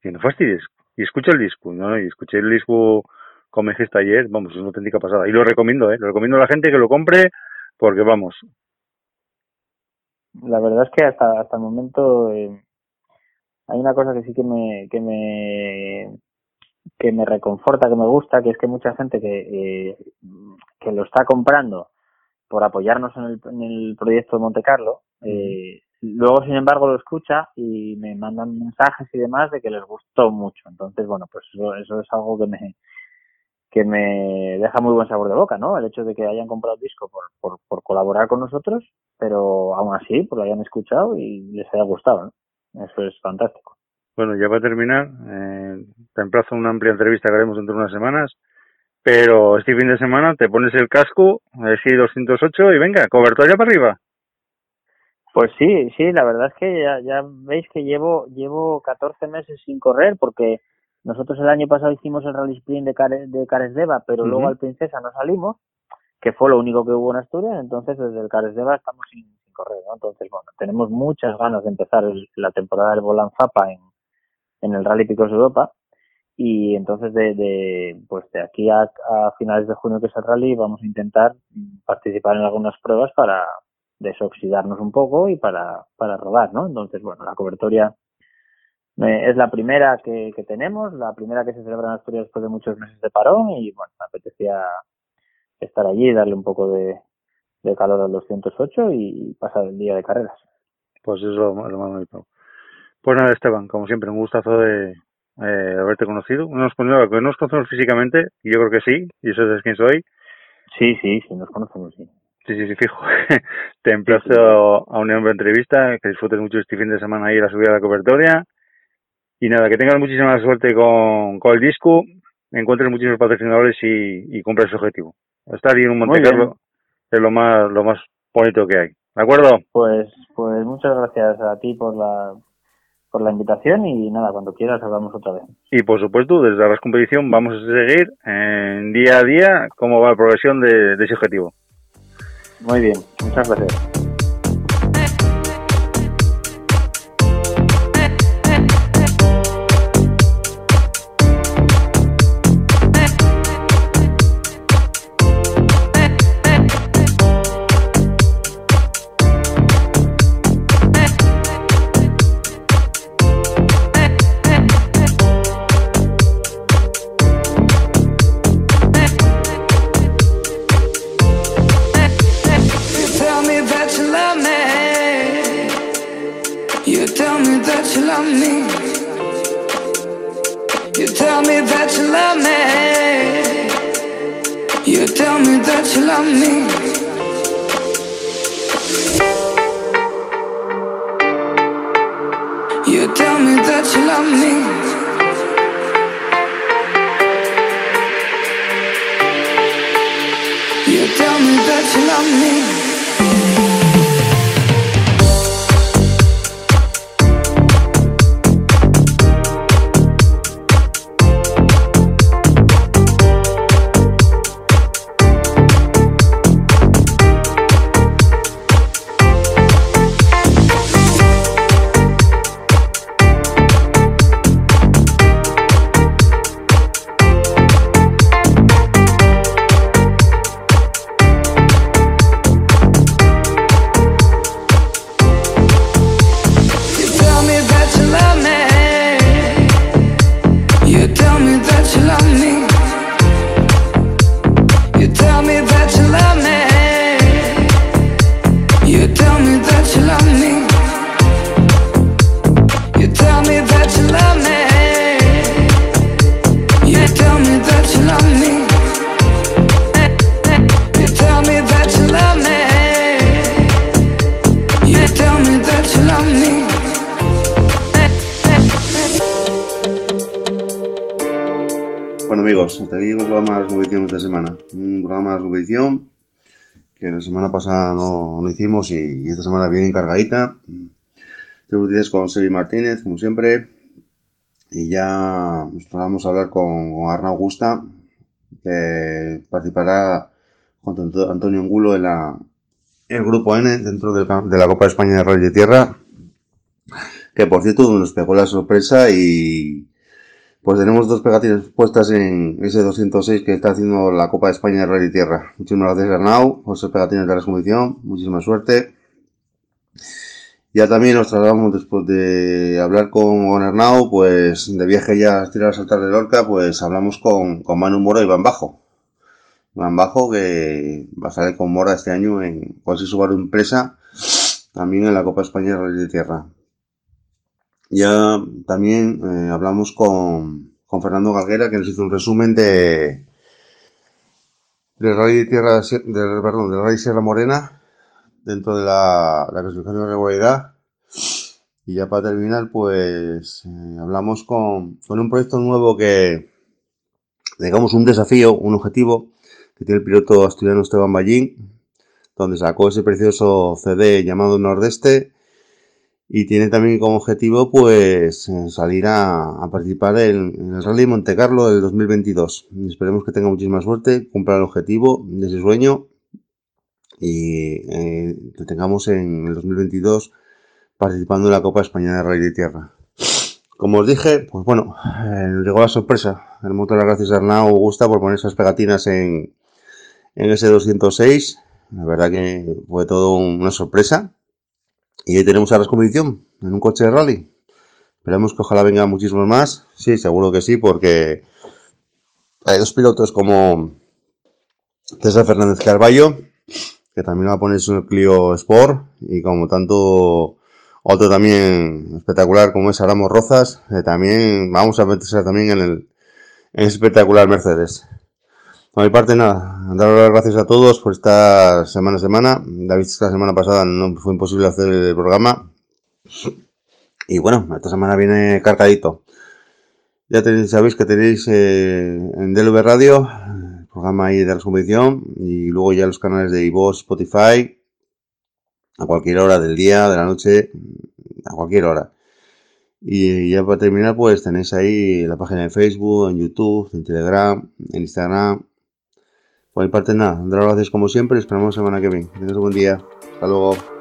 Y no fastidies. Y escucha el disco. No, y escuché el disco como dijiste ayer, vamos, es una auténtica pasada. Y lo recomiendo, ¿eh? Lo recomiendo a la gente que lo compre porque, vamos, La verdad es que hasta hasta el momento eh, hay una cosa que sí que me que me que me reconforta, que me gusta, que es que mucha gente que eh, que lo está comprando por apoyarnos en el, en el proyecto de Monte Carlo, eh, luego sin embargo lo escucha y me mandan mensajes y demás de que les gustó mucho. Entonces, bueno, pues eso, eso es algo que me que me deja muy buen sabor de boca, ¿no? El hecho de que hayan comprado el disco por, por, por colaborar con nosotros, pero aún así, pues lo hayan escuchado y les haya gustado, ¿no? Eso es fantástico. Bueno, ya para terminar, eh, te emplazo una amplia entrevista que haremos dentro de unas semanas, pero este fin de semana te pones el casco, el GI 208 y venga, cobertura para arriba. Pues sí, sí, la verdad es que ya, ya veis que llevo llevo 14 meses sin correr porque nosotros el año pasado hicimos el Rally Sprint de, Care, de Caresdeva, pero luego al Princesa no salimos, que fue lo único que hubo en Asturias, entonces desde el Caresdeva estamos sin correr. Entonces, bueno, tenemos muchas ganas de empezar el- la temporada del Volan Zapa en, el Rally Picos Europa y entonces de, de pues de aquí a, a finales de junio que es el rally vamos a intentar participar en algunas pruebas para desoxidarnos un poco y para para rodar no entonces bueno la cobertoria eh, es la primera que, que tenemos la primera que se celebra en Asturias después de muchos meses de parón y bueno me apetecía estar allí darle un poco de, de calor al 208 y pasar el día de carreras Pues eso es lo, lo más bonito. Pues nada, Esteban, como siempre, un gustazo de eh, haberte conocido. No nos, conocemos, no nos conocemos físicamente, y yo creo que sí, y eso es quién soy. sí sí sí nos conocemos sí Sí, sí, sí, fijo. Te emplazo a una nueva entrevista, que disfrutes mucho este fin de semana ahí la subida de la cobertoria. Y nada, que tengas muchísima suerte con, con el disco, encuentres muchísimos patrocinadores y, y cumplas ese objetivo. Estar ahí en un Monte. Carlo es lo más, lo más bonito que hay. ¿De acuerdo? Pues, pues muchas gracias a ti por la, por la invitación y nada, cuando quieras hablamos otra vez. Y por supuesto, desde la competición vamos a seguir en día a día cómo va la progresión de, de ese objetivo. Muy bien, muchas gracias. Semana pasada no, no hicimos y, esta semana viene encargadita. Te con Sebi Martínez, como siempre. Y ya nos vamos a hablar con, con Arnau Gusta, que participará junto a Antonio Angulo en la, el grupo N dentro del de la Copa de España de Rally de Tierra. Que por cierto nos pegó la sorpresa y pues tenemos dos pegatinas puestas en ese 206 que está haciendo la Copa de España de Rally de Tierra. Muchísimas gracias Arnau por ser pegatinas de la expedición. Muchísima suerte. Ya también nos trasladamos después de hablar con, con Arnau, pues de viaje ya a tirar a saltar de Lorca, pues hablamos con, con Manu Moro y Van Bajo. Van Bajo que va a salir con Mora este año en cualquier Subaru Empresa, también en la Copa España de Rally de Tierra. Ya también eh, hablamos con, con Fernando Galguera que nos hizo un resumen de del Rally de Tierra, del, perdón, del Rally Sierra Morena dentro de la, la clasificación de regularidad. Y ya para terminar, pues eh, hablamos con, con un proyecto nuevo que, digamos, un desafío, un objetivo que tiene el piloto asturiano Esteban Ballín, donde sacó ese precioso CD llamado Nordeste y tiene también como objetivo pues eh, salir a, participar en, el Rally Monte Carlo del 2022. Esperemos que tenga muchísima suerte, cumpla el objetivo de ese sueño y eh, que tengamos en el 2022 participando en la Copa Española de Rally de Tierra. Como os dije, pues bueno, eh, llegó la sorpresa. El motor las gracias a Arnau Augusta por poner esas pegatinas en, en ese 206. La verdad que fue todo una sorpresa. Y hoy tenemos a la competición en un coche de rally. Esperemos que ojalá vengan muchísimos más. Sí, seguro que sí, porque hay dos pilotos como César Fernández Carballo, que también va a poner su Clio Sport, y como tanto otro también espectacular como es Aramos Rozas, también vamos a meterse también en el en espectacular Mercedes. Por mi parte, nada, dar las gracias a todos por estar semana a semana. Que la semana pasada no fue imposible hacer el programa. Y bueno, esta semana viene cargadito. Ya tenéis, sabéis que tenéis eh, en DLV Radio el programa ahí de la competición y luego ya los canales de iVoox, Spotify, a cualquier hora del día, de la noche, a cualquier hora. Y ya para terminar, pues tenéis ahí la página de Facebook, en YouTube, en Telegram, en Instagram. Por mi parte, nada, las gracias como siempre esperamos semana que viene. Que un buen día. Hasta luego.